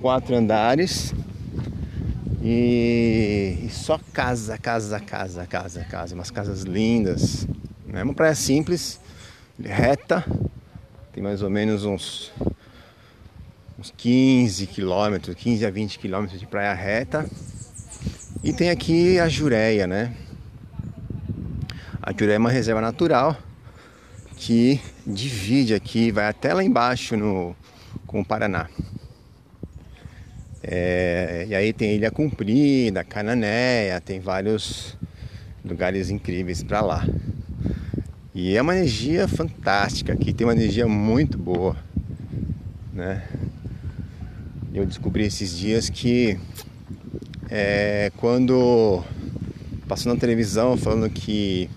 quatro andares e, e só casa, casa, casa, casa, casa, umas casas lindas. É né? uma praia simples, reta, tem mais ou menos uns, uns 15 quilômetros, 15 a 20 quilômetros de praia reta. E tem aqui a Jureia, né? A Jureia é uma reserva natural que divide aqui, vai até lá embaixo no, com o Paraná. É, e aí tem Ilha Comprida, Cananéia, tem vários lugares incríveis para lá. E é uma energia fantástica aqui, tem uma energia muito boa, né? Eu descobri esses dias que é, quando passou na televisão falando que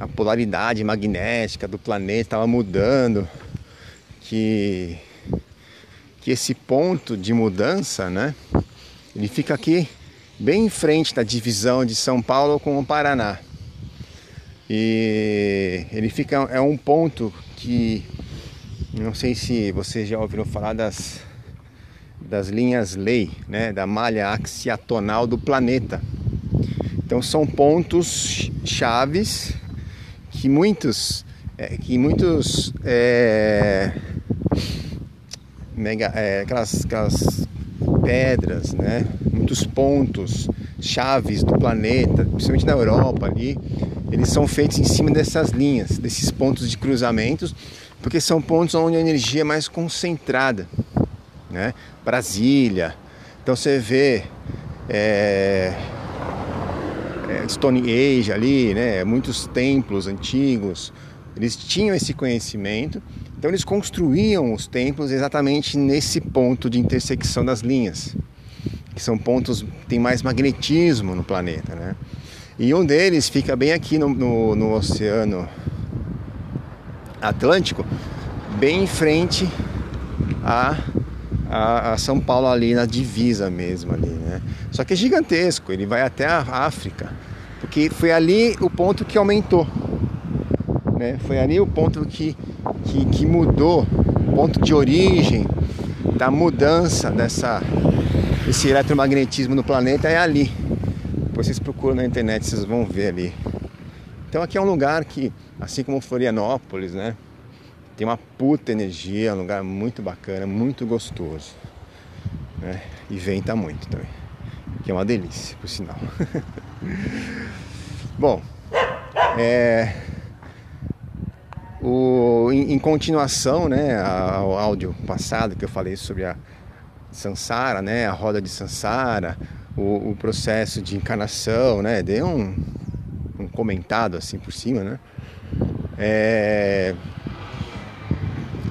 a polaridade magnética do planeta estava mudando, que, que esse ponto de mudança, né? Ele fica aqui bem em frente da divisão de São Paulo com o Paraná. E ele fica é um ponto que não sei se vocês já ouviram falar das das linhas lei, né, da malha axiatonal do planeta. Então são pontos chaves que muitos é, que muitos é, mega, é, aquelas, aquelas pedras, né, muitos pontos chaves do planeta, principalmente na Europa ali, eles são feitos em cima dessas linhas, desses pontos de cruzamentos, porque são pontos onde a energia é mais concentrada, né? Brasília. Então você vê é, é, Stone Age ali, né? Muitos templos antigos, eles tinham esse conhecimento, então eles construíam os templos exatamente nesse ponto de intersecção das linhas que são pontos que tem mais magnetismo no planeta, né? E um deles fica bem aqui no, no, no Oceano Atlântico, bem em frente a, a, a, São Paulo ali na divisa mesmo ali, né? Só que é gigantesco, ele vai até a África, porque foi ali o ponto que aumentou, né? Foi ali o ponto que, que, que mudou, ponto de origem da mudança dessa esse eletromagnetismo no planeta é ali. Depois vocês procuram na internet, vocês vão ver ali. Então aqui é um lugar que, assim como Florianópolis, né? Tem uma puta energia, um lugar muito bacana, muito gostoso. Né? E venta muito também. Que é uma delícia, por sinal. Bom, é, o, em, em, continuação né, ao áudio passado que eu falei sobre a Sansara, né, a roda de Sansara, o, o processo de encarnação, né, dei um, um comentado assim por cima, né. É,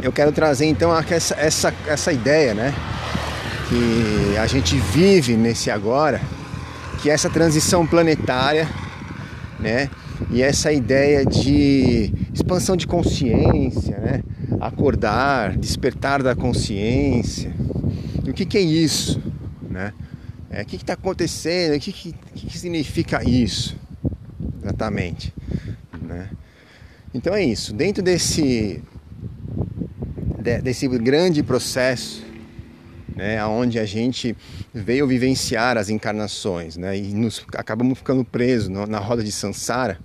eu quero trazer então essa, essa, essa ideia, né, que a gente vive nesse agora, que é essa transição planetária, né, e essa ideia de expansão de consciência, né, acordar, despertar da consciência, e o que, que é isso? Né? É, o que está acontecendo? O que, que, que, significa isso? Exatamente. Né? Então é isso. Dentro desse, desse grande processo, né, onde a gente veio vivenciar as encarnações, né, e nos acabamos ficando presos na roda de Sansara,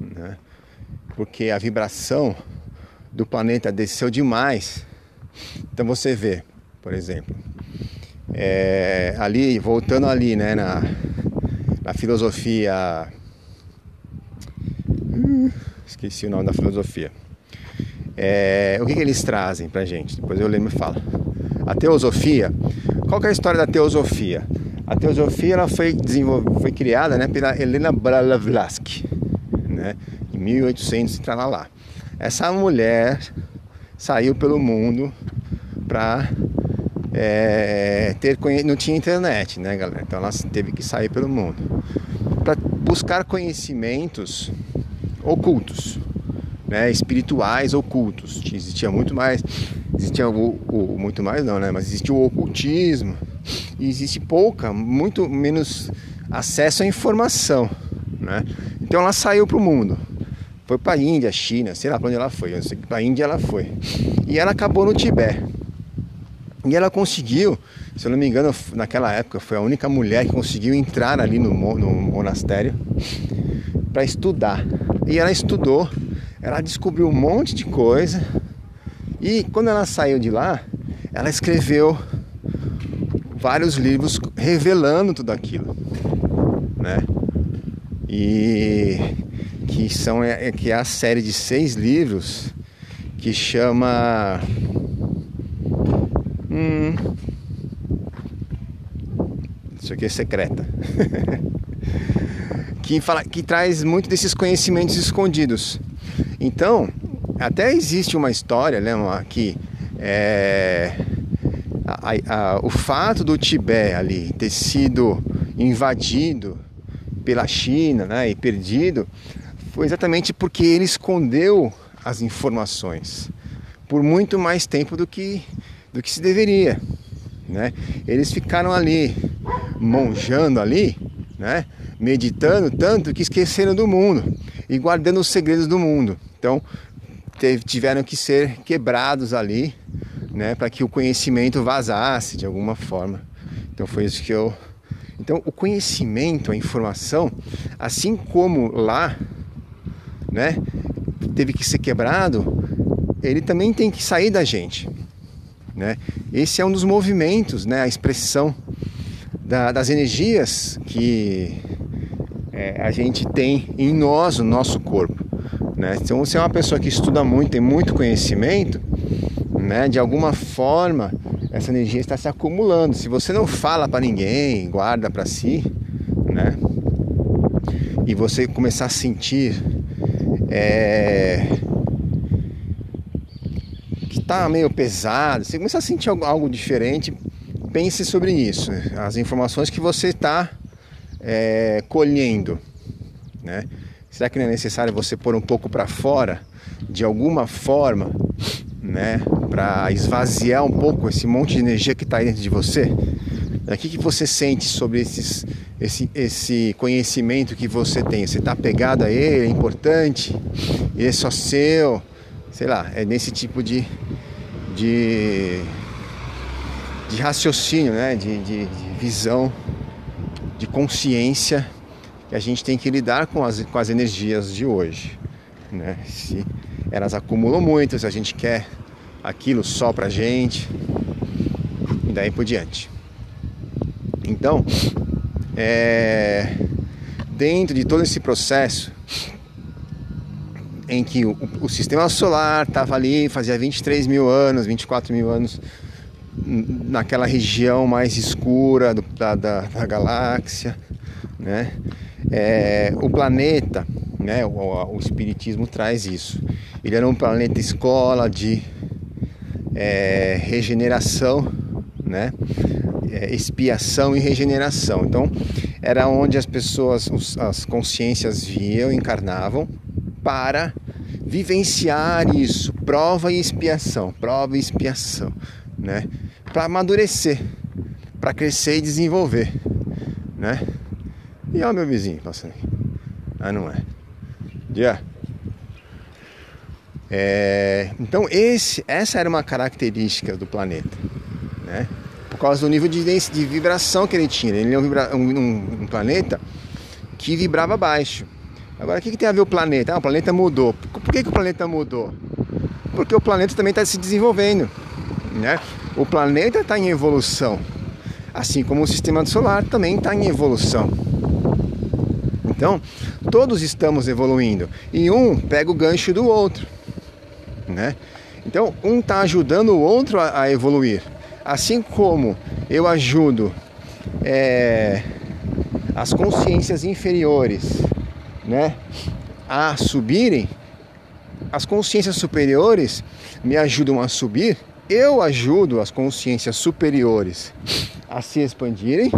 né, porque a vibração do planeta desceu demais. Então você vê, por exemplo. É, ali, voltando ali, né, na, na filosofia. esqueci o nome da filosofia. É, o que, que eles trazem pra gente? Depois eu lembro e falo. A teosofia. Qual é a história da teosofia? A teosofia ela foi, foi criada né, pela Helena Blavatsky, né, em 1800 e lá. Essa mulher saiu pelo mundo para é, ter não tinha internet, né, galera? Então ela teve que sair pelo mundo para buscar conhecimentos ocultos, né, espirituais ocultos. Existia muito mais, existia o, o, muito mais não, né? Mas existia o ocultismo e existe pouca, muito menos acesso à informação, né? Então ela saiu para o mundo, foi para a Índia, China, sei lá para onde ela foi, para a Índia ela foi e ela acabou no Tibete. E ela conseguiu, se eu não me engano, naquela época foi a única mulher que conseguiu entrar ali no, no monastério para estudar. E ela estudou, ela descobriu um monte de coisa. E quando ela saiu de lá, ela escreveu vários livros revelando tudo aquilo, né? E que são é, que é a série de seis livros que chama hum, isso aqui é secreta que fala que traz muito desses conhecimentos escondidos então até existe uma história né que é a, a, o fato do Tibete ali ter sido invadido pela China né, e perdido foi exatamente porque ele escondeu as informações por muito mais tempo do que, do que se deveria. Né? Eles ficaram ali monjando ali, né? meditando tanto que esqueceram do mundo e guardando os segredos do mundo. Então tiveram que ser quebrados ali né, para que o conhecimento vazasse de alguma forma. Então foi isso que eu. Então o conhecimento, a informação, assim como lá, né, teve que ser quebrado, ele também tem que sair da gente, né? Esse é um dos movimentos, né, a expressão da, das energias que é, a gente tem em nós, no nosso corpo. Né? Então, você é uma pessoa que estuda muito, tem muito conhecimento, né? De alguma forma, essa energia está se acumulando. Se você não fala para ninguém, guarda para si, né? E você começar a sentir é, que está meio pesado, você começar a sentir algo, algo, diferente, pense sobre isso. As informações que você está é, colhendo, né? Será que não é necessário você pôr um pouco para fora, de alguma forma, né, para esvaziar um pouco esse monte de energia que está dentro de você? O que, que você sente sobre esses, esse, esse conhecimento que você tem? Você está apegado a ele? É importante? Ele é só seu? Sei lá, é nesse tipo de, de, de raciocínio, né? de, de, de visão, de consciência que a gente tem que lidar com as, com as energias de hoje. Né? Se elas acumulam muito, se a gente quer aquilo só pra gente, e daí por diante. Então, é, dentro de todo esse processo em que o, o sistema solar estava ali, fazia 23 mil anos, 24 mil anos, naquela região mais escura do, da, da, da, galáxia, né? É, o planeta né? O, o, Espiritismo traz isso. Ele era um planeta escola de é, regeneração, né? É, expiação e regeneração. Então, era onde as pessoas, os, as consciências viam, encarnavam para vivenciar isso, prova e expiação, prova e expiação, né? Para amadurecer, para crescer e desenvolver, né? E ó meu vizinho passando aqui. Ah, não é. Yeah. É, então esse, essa era uma característica do planeta, né? Por causa do nível de, de vibração que ele tinha. Ele é um, vibra, um, um, planeta que vibrava baixo. Agora, o que, que, tem a ver o planeta? Ah, o planeta mudou. Por, por que, que o planeta mudou? Porque o planeta também está se desenvolvendo, né? O planeta está em evolução, assim como o sistema solar também está em evolução. Então, todos estamos evoluindo e um pega o gancho do outro. né? Então, um está ajudando o outro a, a, evoluir. Assim como eu ajudo é, as consciências inferiores né, a subirem, as consciências superiores me ajudam a subir, eu ajudo as consciências superiores a se expandirem,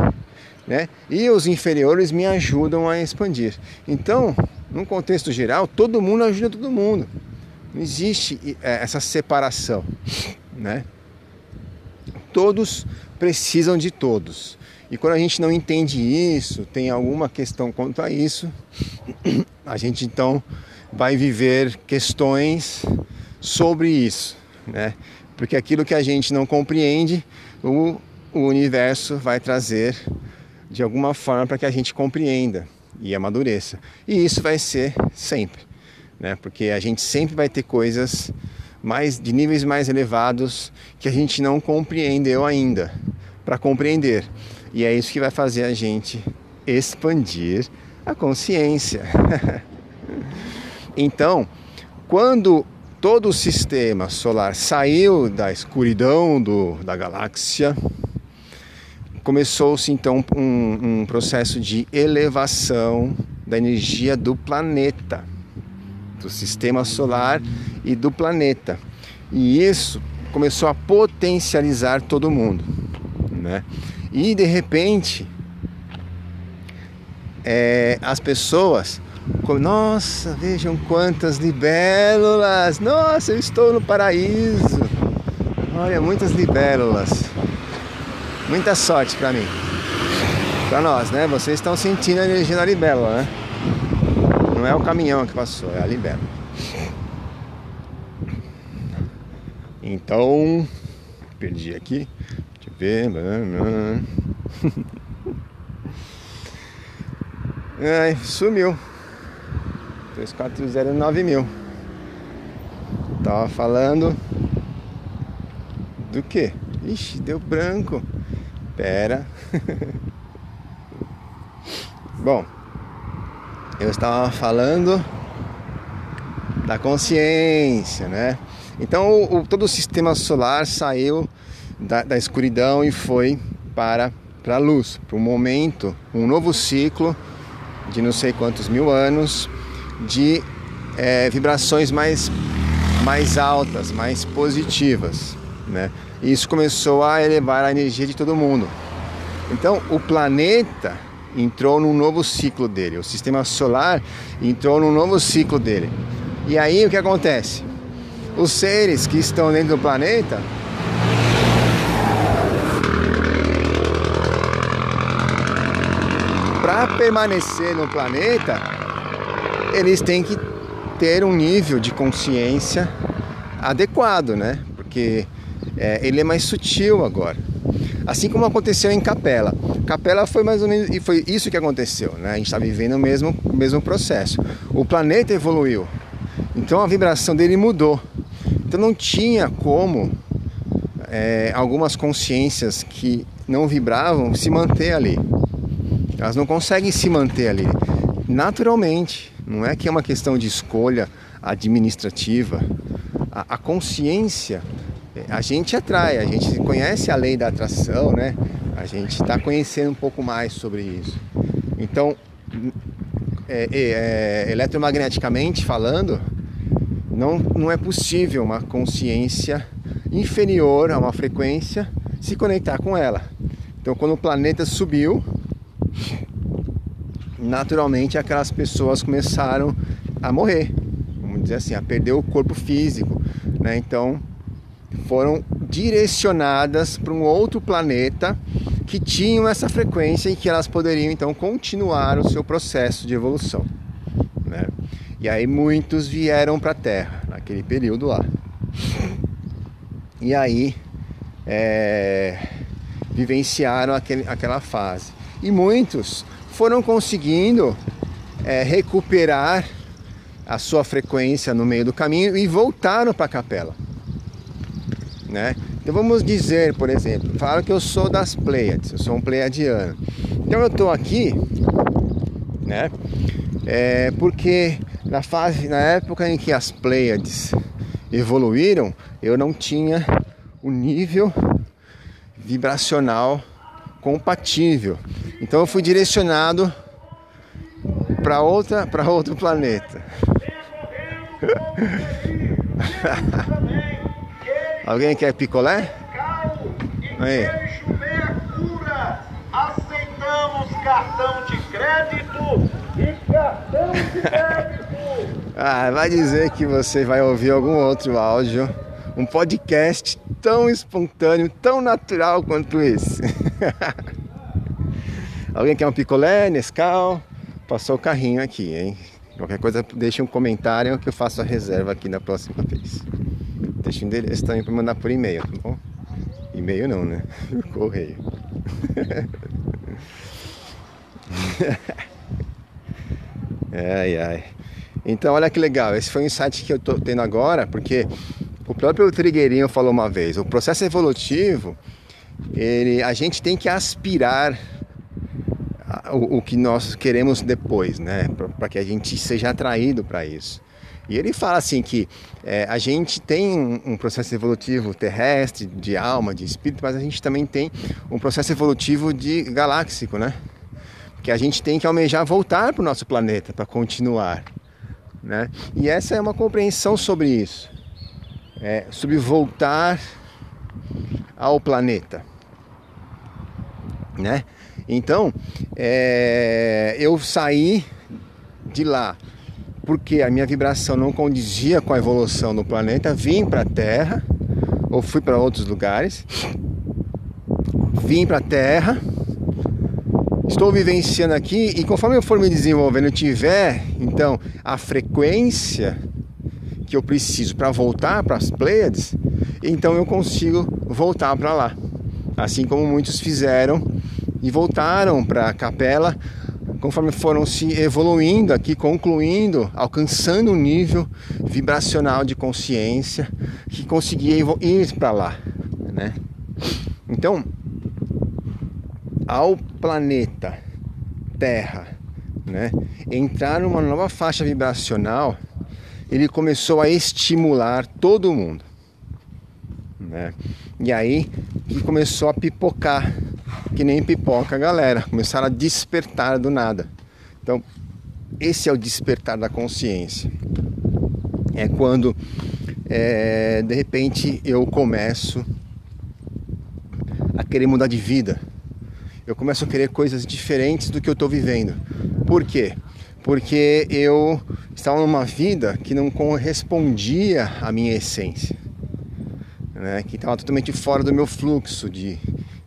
né? E os inferiores me ajudam a expandir. Então, num contexto geral, todo mundo ajuda todo mundo. Não existe é, essa separação, né? Todos precisam de todos. E quando a gente não entende isso, tem alguma questão quanto a isso, a gente então vai viver questões sobre isso, né? Porque aquilo que a gente não compreende, o, o universo vai trazer de alguma forma para que a gente compreenda e amadureça. E isso vai ser sempre, né? Porque a gente sempre vai ter coisas mais de níveis mais elevados que a gente não compreendeu ainda para compreender. E é isso que vai fazer a gente expandir a consciência. então, quando todo o sistema solar saiu da escuridão do, da galáxia, começou-se então um, um processo de elevação da energia do planeta, do sistema solar e do planeta. E isso começou a potencializar todo mundo, né? E de repente, é, as pessoas, nossa, vejam quantas libélulas! Nossa, eu estou no paraíso! Olha, muitas libélulas. Muita sorte para mim. Para nós, né? Vocês estão sentindo a energia da libélula, né? Não é o caminhão que passou, é a libélula. Então, perdi aqui ver. Ai, sumiu. 3409 mil. Tava falando do que? Ixi, deu branco. Pera. Bom, eu estava falando da consciência, né? Então o, o, todo o sistema solar saiu da, da escuridão e foi para, para a luz, para um momento, um novo ciclo de não sei quantos mil anos de é, vibrações mais, mais altas, mais positivas. Né? E isso começou a elevar a energia de todo mundo. Então o planeta entrou num novo ciclo dele, o sistema solar entrou num novo ciclo dele. E aí o que acontece? Os seres que estão dentro do planeta para permanecer no planeta, eles têm que ter um nível de consciência adequado, né? Porque é, ele é mais sutil agora. Assim como aconteceu em Capela. Capela foi mais ou menos e foi isso que aconteceu, né? A gente está vivendo o mesmo, o mesmo processo. O planeta evoluiu, então a vibração dele mudou. Então não tinha como é, algumas consciências que não vibravam se manter ali. Elas não conseguem se manter ali naturalmente. Não é que é uma questão de escolha administrativa. A, a consciência a gente atrai, a gente conhece a lei da atração, né? A gente está conhecendo um pouco mais sobre isso. Então, é, é, é, eletromagneticamente falando, não, não é possível uma consciência inferior a uma frequência se conectar com ela. Então, quando o planeta subiu, naturalmente aquelas pessoas começaram a morrer, vamos dizer assim, a perder o corpo físico, né? Então foram direcionadas para um outro planeta que tinham essa frequência e que elas poderiam então continuar o seu processo de evolução, né? E aí muitos vieram para a Terra naquele período lá. E aí é, vivenciaram aquele, aquela fase. E muitos foram conseguindo é, recuperar a sua frequência no meio do caminho e voltaram para a capela. Né? Então vamos dizer, por exemplo, falo que eu sou das Pleiades, eu sou um pleiadiano. Então eu estou aqui, né? É, porque na fase, na época em que as Pleiades evoluíram, eu não tinha o nível vibracional compatível. Então eu fui direcionado para outra, para outro planeta. Alguém quer picolé? Aí. Aceitamos cartão de crédito e cartão de débito. ah, vai dizer que você vai ouvir algum outro áudio, um podcast tão espontâneo, tão natural quanto esse. Alguém quer um picolé, Nescau? Passou o carrinho aqui, hein? Qualquer coisa, deixe um comentário que eu faço a reserva aqui na próxima vez. Deixa o endereço também para mandar por e-mail, tá bom? E-mail não, né? Correio. ai, ai. Então, olha que legal. Esse foi um insight que eu tô tendo agora, porque o próprio Trigueirinho falou uma vez. O processo evolutivo, ele, a gente tem que aspirar o, o que nós queremos depois, né? Para que a gente seja atraído para isso. E ele fala assim que é, a gente tem um, processo evolutivo terrestre, de alma, de espírito, mas a gente também tem um processo evolutivo de galáxico, né? Que a gente tem que almejar voltar para o nosso planeta para continuar, né? E essa é uma compreensão sobre isso, é, sobre voltar ao planeta, né? Então, é, eu saí de lá porque a minha vibração não condizia com a evolução do planeta, vim para a Terra ou fui para outros lugares. Vim para a Terra, estou vivenciando aqui e conforme eu for me desenvolvendo, tiver então a frequência que eu preciso para voltar para as Pleiades, então eu consigo voltar para lá. Assim como muitos fizeram e voltaram para a capela conforme foram se evoluindo aqui, concluindo, alcançando um nível vibracional de consciência que conseguia ir para lá, né? Então, ao planeta Terra, né, entrar numa nova faixa vibracional, ele começou a estimular todo mundo, né? E aí que começou a pipocar que nem pipoca, galera. Começaram a despertar do nada. Então, esse é o despertar da consciência. É quando, é, de repente, eu começo a querer mudar de vida. Eu começo a querer coisas diferentes do que eu estou vivendo. Por quê? Porque eu estava numa vida que não correspondia à minha essência, né? que estava totalmente fora do meu fluxo de,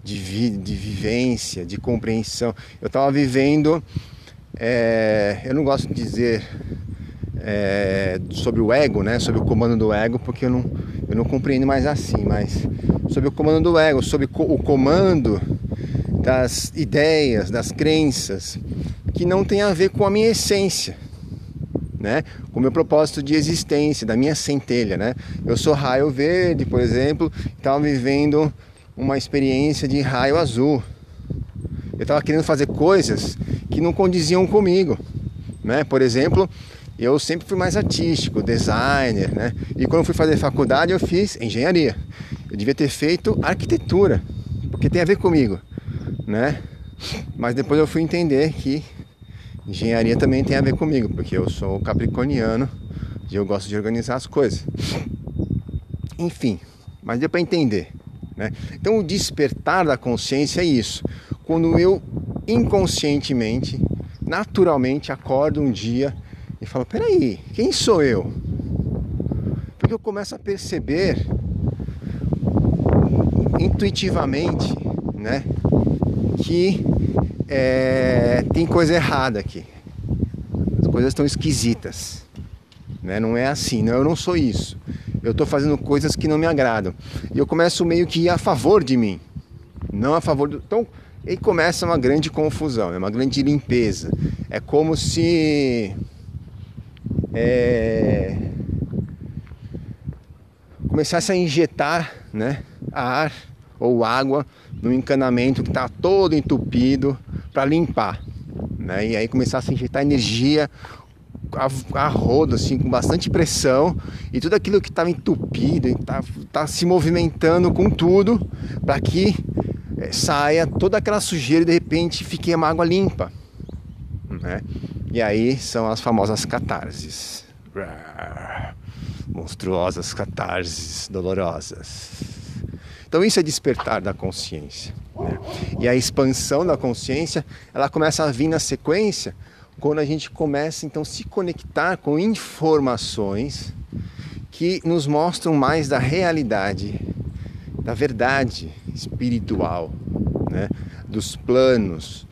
de, vi, de vivência, de compreensão. Eu estava vivendo, é, eu não gosto de dizer é, sobre o ego, né, sobre o comando do ego, porque eu não, eu não compreendo mais assim, mas sobre o comando do ego, sobre o comando das ideias, das crenças, que não tem a ver com a minha essência. Né? com o meu propósito de existência, da minha centelha. Né? Eu sou raio verde, por exemplo, estava vivendo uma experiência de raio azul. Eu estava querendo fazer coisas que não condiziam comigo, né? Por exemplo, eu sempre fui mais artístico, designer, né? E quando fui fazer faculdade eu fiz engenharia. Eu devia ter feito arquitetura, porque tem a ver comigo, né? Mas depois eu fui entender que engenharia também tem a ver comigo, porque eu sou capricorniano e eu gosto de organizar as coisas. Enfim, mas deu para entender. Né? Então, o despertar da consciência é isso. Quando eu inconscientemente, naturalmente, acordo um dia e falo: peraí, quem sou eu? Porque eu começo a perceber intuitivamente né, que é, tem coisa errada aqui. As coisas estão esquisitas. Né? Não é assim, não, eu não sou isso eu estou fazendo coisas que não me agradam. E eu começo meio que a favor de mim, não a favor do. Então, aí começa uma grande confusão, é uma grande limpeza. É como se. É, começasse a injetar né, ar ou água no encanamento que está todo entupido para limpar. Né? E aí começasse a injetar energia a, a rodo, assim, com bastante pressão, e tudo aquilo que estava entupido, está tá se movimentando com tudo, para que é, saia toda aquela sujeira e de repente fique uma água limpa. Né? E aí são as famosas catarses. Monstruosas catarses dolorosas. Então isso é despertar da consciência. Né? E a expansão da consciência, ela começa a vir na sequência quando a gente começa então a se conectar com informações que nos mostram mais da realidade, da verdade espiritual, né? dos planos,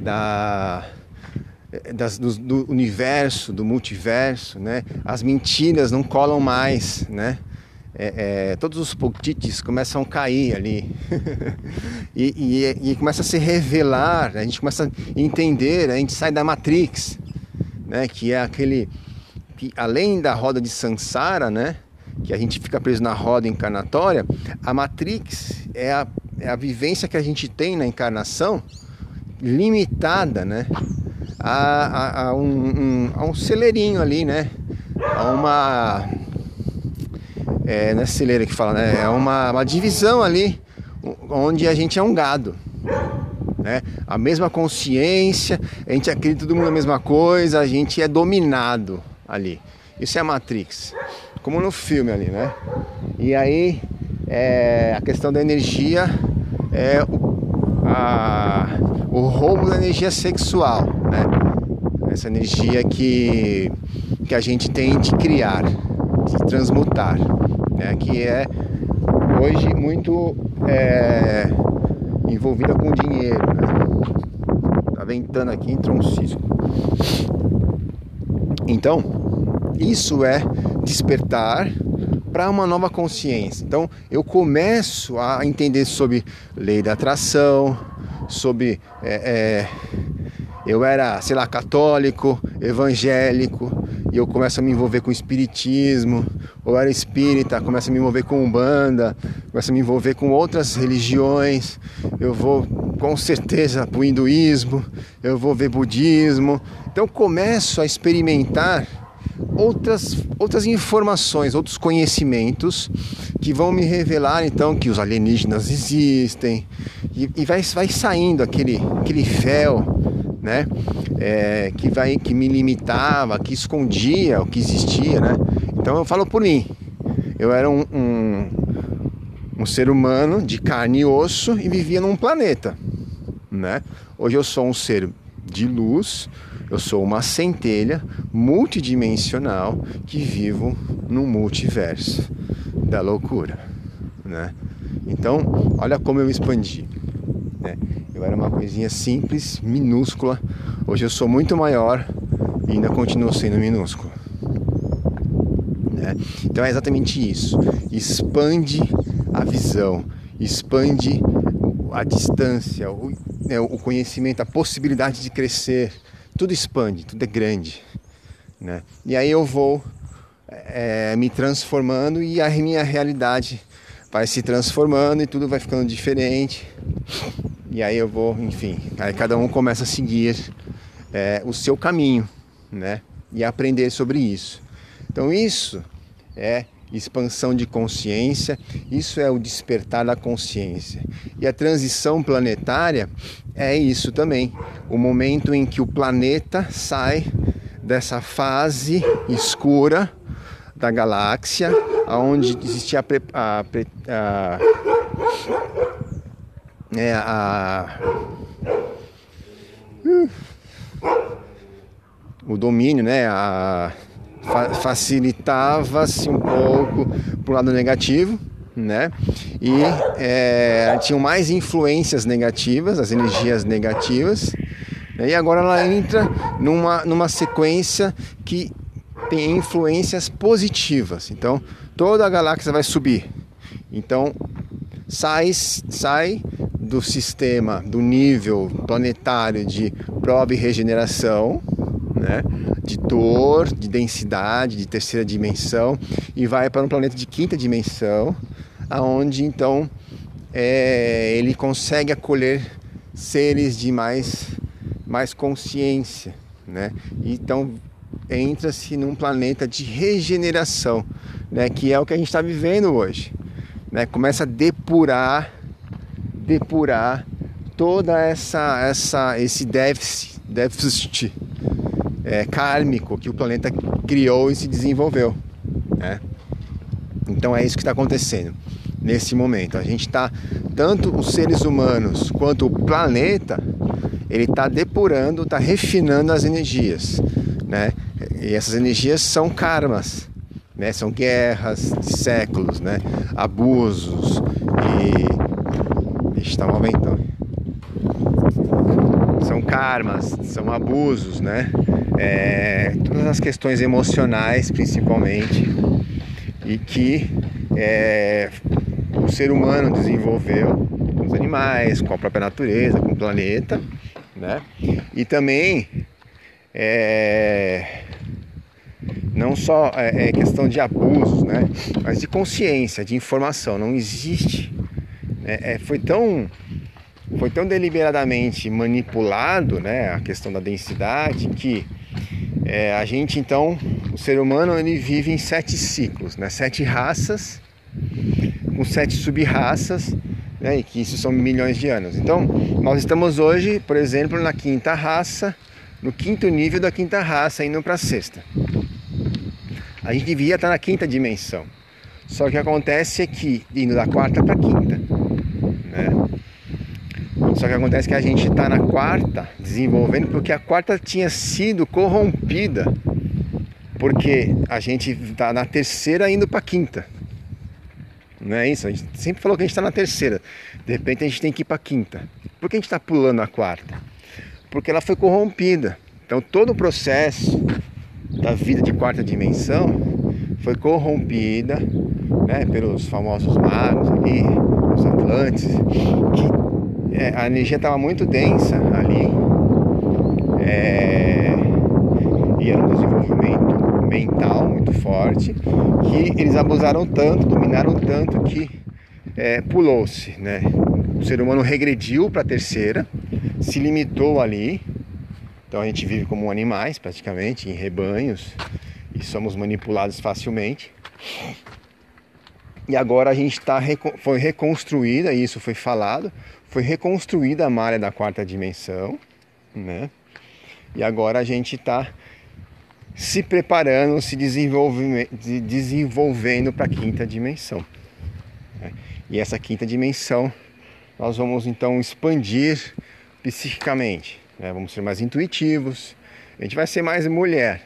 da, das, do, do, universo, do multiverso, né? As mentiras não colam mais, né? É, é, todos os potites começam a cair ali e, e, e, começa a se revelar, a gente começa a entender, a gente sai da Matrix, né? Que é aquele que além da roda de Sansara, né? Que a gente fica preso na roda encarnatória, a Matrix é a, é a vivência que a gente tem na encarnação limitada, né? A, a, a, um, um, a um celeirinho ali, né? A uma. É, não é que fala, né? É uma, uma divisão ali onde a gente é um gado. Né? A mesma consciência, a gente acredita todo mundo na mesma coisa, a gente é dominado ali. Isso é a Matrix, como no filme ali, né? E aí é, a questão da energia é o, a, o roubo da energia sexual, né? Essa energia que, que a gente tem de criar, de transmutar, né? Que é hoje muito é, envolvida com dinheiro, né? Tá ventando aqui, entrou um cisco. Então, isso é despertar para uma nova consciência. Então, eu começo a entender sobre lei da atração, sobre. É, é, eu era, sei lá, católico, evangélico, e eu começo a me envolver com espiritismo, ou era espírita, começo a me envolver com umbanda, começo a me envolver com outras religiões, eu vou com certeza para o hinduísmo, eu vou ver budismo. Então começo a experimentar outras, outras informações, outros conhecimentos que vão me revelar então que os alienígenas existem e, e vai, vai saindo aquele, aquele véu, né? É, que vai que me limitava, que escondia o que existia, né? Então eu falo por mim, eu era um, um, um ser humano de carne e osso e vivia num planeta, né? Hoje eu sou um ser de luz, eu sou uma centelha multidimensional que vivo no multiverso da loucura, né? Então, olha como eu expandi. Né? Eu era uma coisinha simples, minúscula. Hoje eu sou muito maior e ainda continuo sendo minúsculo. Né? Então é exatamente isso. Expande a visão, expande a distância, o, né, o conhecimento, a possibilidade de crescer, tudo expande, tudo é grande. Né? E aí eu vou é, me transformando e a minha realidade vai se transformando e tudo vai ficando diferente. E aí eu vou, enfim, aí cada um começa a seguir é, o seu caminho, né? E aprender sobre isso. Então isso é expansão de consciência, isso é o despertar da consciência. E a transição planetária é isso também, o momento em que o planeta sai dessa fase escura da galáxia, onde existia a, a, a, é, a uh, o domínio, né, a facilitava-se um pouco para o lado negativo, né? E é, tinham mais influências negativas, as energias negativas, né? e agora ela entra numa, numa sequência que tem influências positivas. Então toda a galáxia vai subir. Então sai, sai do sistema, do nível planetário de prova e regeneração, né? de dor, de densidade, de terceira dimensão e vai para um planeta de quinta dimensão, aonde então é, ele consegue acolher seres de mais, mais consciência, né? Então entra-se num planeta de regeneração, né? Que é o que a gente está vivendo hoje, né? Começa a depurar, depurar toda essa, essa, esse déficit, déficit é, kármico que o planeta criou e se desenvolveu, né? Então é isso que está acontecendo nesse momento. A gente está tanto os seres humanos quanto o planeta, ele está depurando, está refinando as energias, né? E essas energias são karmas, né? São guerras de séculos, né? Abusos e está aumentando. São karmas, são abusos, né? É, todas as questões emocionais, principalmente, e que é, o ser humano desenvolveu com os animais, com a própria natureza, com o planeta, né? E também é, não só é, é questão de abusos, né? Mas de consciência, de informação. Não existe. Né? É, foi tão foi tão deliberadamente manipulado, né? A questão da densidade que é, a gente então, o ser humano ele vive em sete ciclos, né? Sete raças com sete sub-raças, né, e que isso são milhões de anos. Então, nós estamos hoje, por exemplo, na quinta raça, no quinto nível da quinta raça, indo para a sexta. A gente devia estar na quinta dimensão. Só que acontece é que, indo da quarta para a quinta? Só que acontece que a gente está na quarta, desenvolvendo, porque a quarta tinha sido corrompida. Porque a gente está na terceira indo para a quinta. Não é isso? A gente sempre falou que a gente está na terceira. De repente a gente tem que ir para a quinta. Por que a gente está pulando a quarta? Porque ela foi corrompida. Então todo o processo da vida de quarta dimensão foi corrompida né, pelos famosos magos ali, os atlantes, que é, a energia estava muito densa ali. É, e era um desenvolvimento mental muito forte, que eles abusaram tanto, dominaram tanto que é, pulou-se, né? O ser humano regrediu para a terceira, se limitou ali. Então a gente vive como animais, praticamente, em rebanhos, e somos manipulados facilmente. E agora a gente está foi reconstruída, isso foi falado, foi reconstruída a malha da quarta dimensão, né? E agora a gente está se preparando, se desenvolvendo para a quinta dimensão. Né? E essa quinta dimensão nós vamos então expandir psiquicamente, né? vamos ser mais intuitivos, a gente vai ser mais mulher,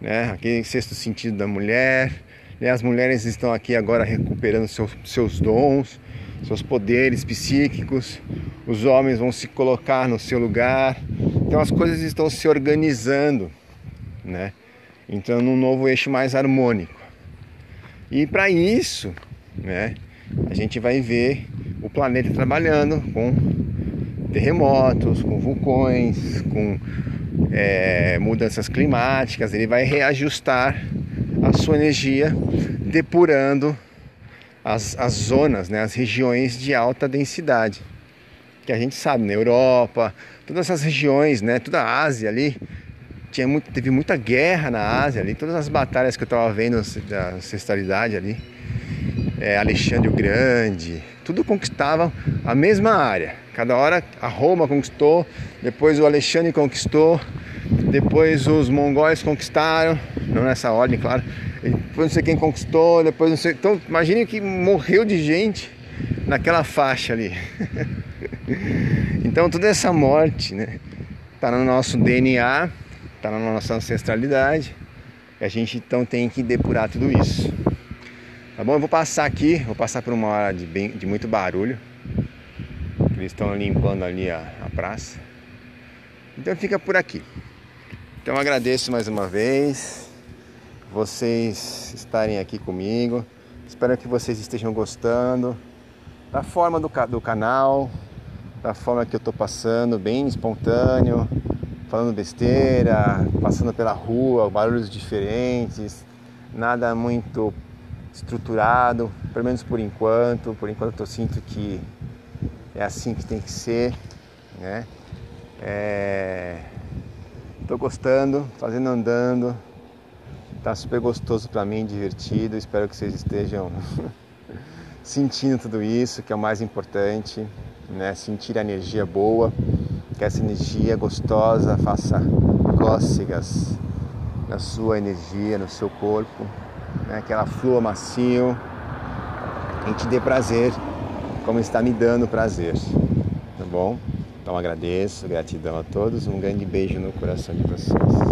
né? aquele sexto sentido da mulher. Né? As mulheres estão aqui agora recuperando seus, seus dons, seus poderes psíquicos, os homens vão se colocar no seu lugar, então as coisas estão se organizando né? Entrando num novo eixo mais harmônico. E para isso, né, a gente vai ver o planeta trabalhando com terremotos, com vulcões, com é, mudanças climáticas. Ele vai reajustar a sua energia, depurando as, as zonas, né, as regiões de alta densidade. Que a gente sabe, na Europa, todas essas regiões, né, toda a Ásia ali, tinha muito, teve muita guerra na Ásia ali, todas as batalhas que eu estava vendo da ancestralidade ali, é, Alexandre o Grande, tudo conquistava a mesma área. Cada hora a Roma conquistou, depois o Alexandre conquistou, depois os mongóis conquistaram, não nessa ordem, claro. Depois não sei quem conquistou, depois não sei. Então imagine que morreu de gente naquela faixa ali. então toda essa morte, né, tá no nosso DNA está na nossa ancestralidade. E a gente então tem que depurar tudo isso. Tá bom? Eu vou passar aqui, vou passar por uma hora de, bem, de muito barulho. Eles estão limpando ali a, a praça. Então fica por aqui. Então agradeço mais uma vez vocês estarem aqui comigo. Espero que vocês estejam gostando da forma do, do canal, da forma que eu estou passando, bem espontâneo, falando besteira, passando pela rua, barulhos diferentes, nada muito estruturado, pelo menos por enquanto. Por enquanto eu sinto que é assim que tem que ser, né? É... tô gostando, fazendo andando. Tá super gostoso para mim, divertido. Espero que vocês estejam sentindo tudo isso, que é o mais importante, né? Sentir a energia boa, que essa energia gostosa faça cócegas na sua energia, no seu corpo, né? que ela flua macio e te dê prazer, como está me dando prazer, tá bom? Então agradeço, gratidão a todos, um grande beijo no coração de vocês.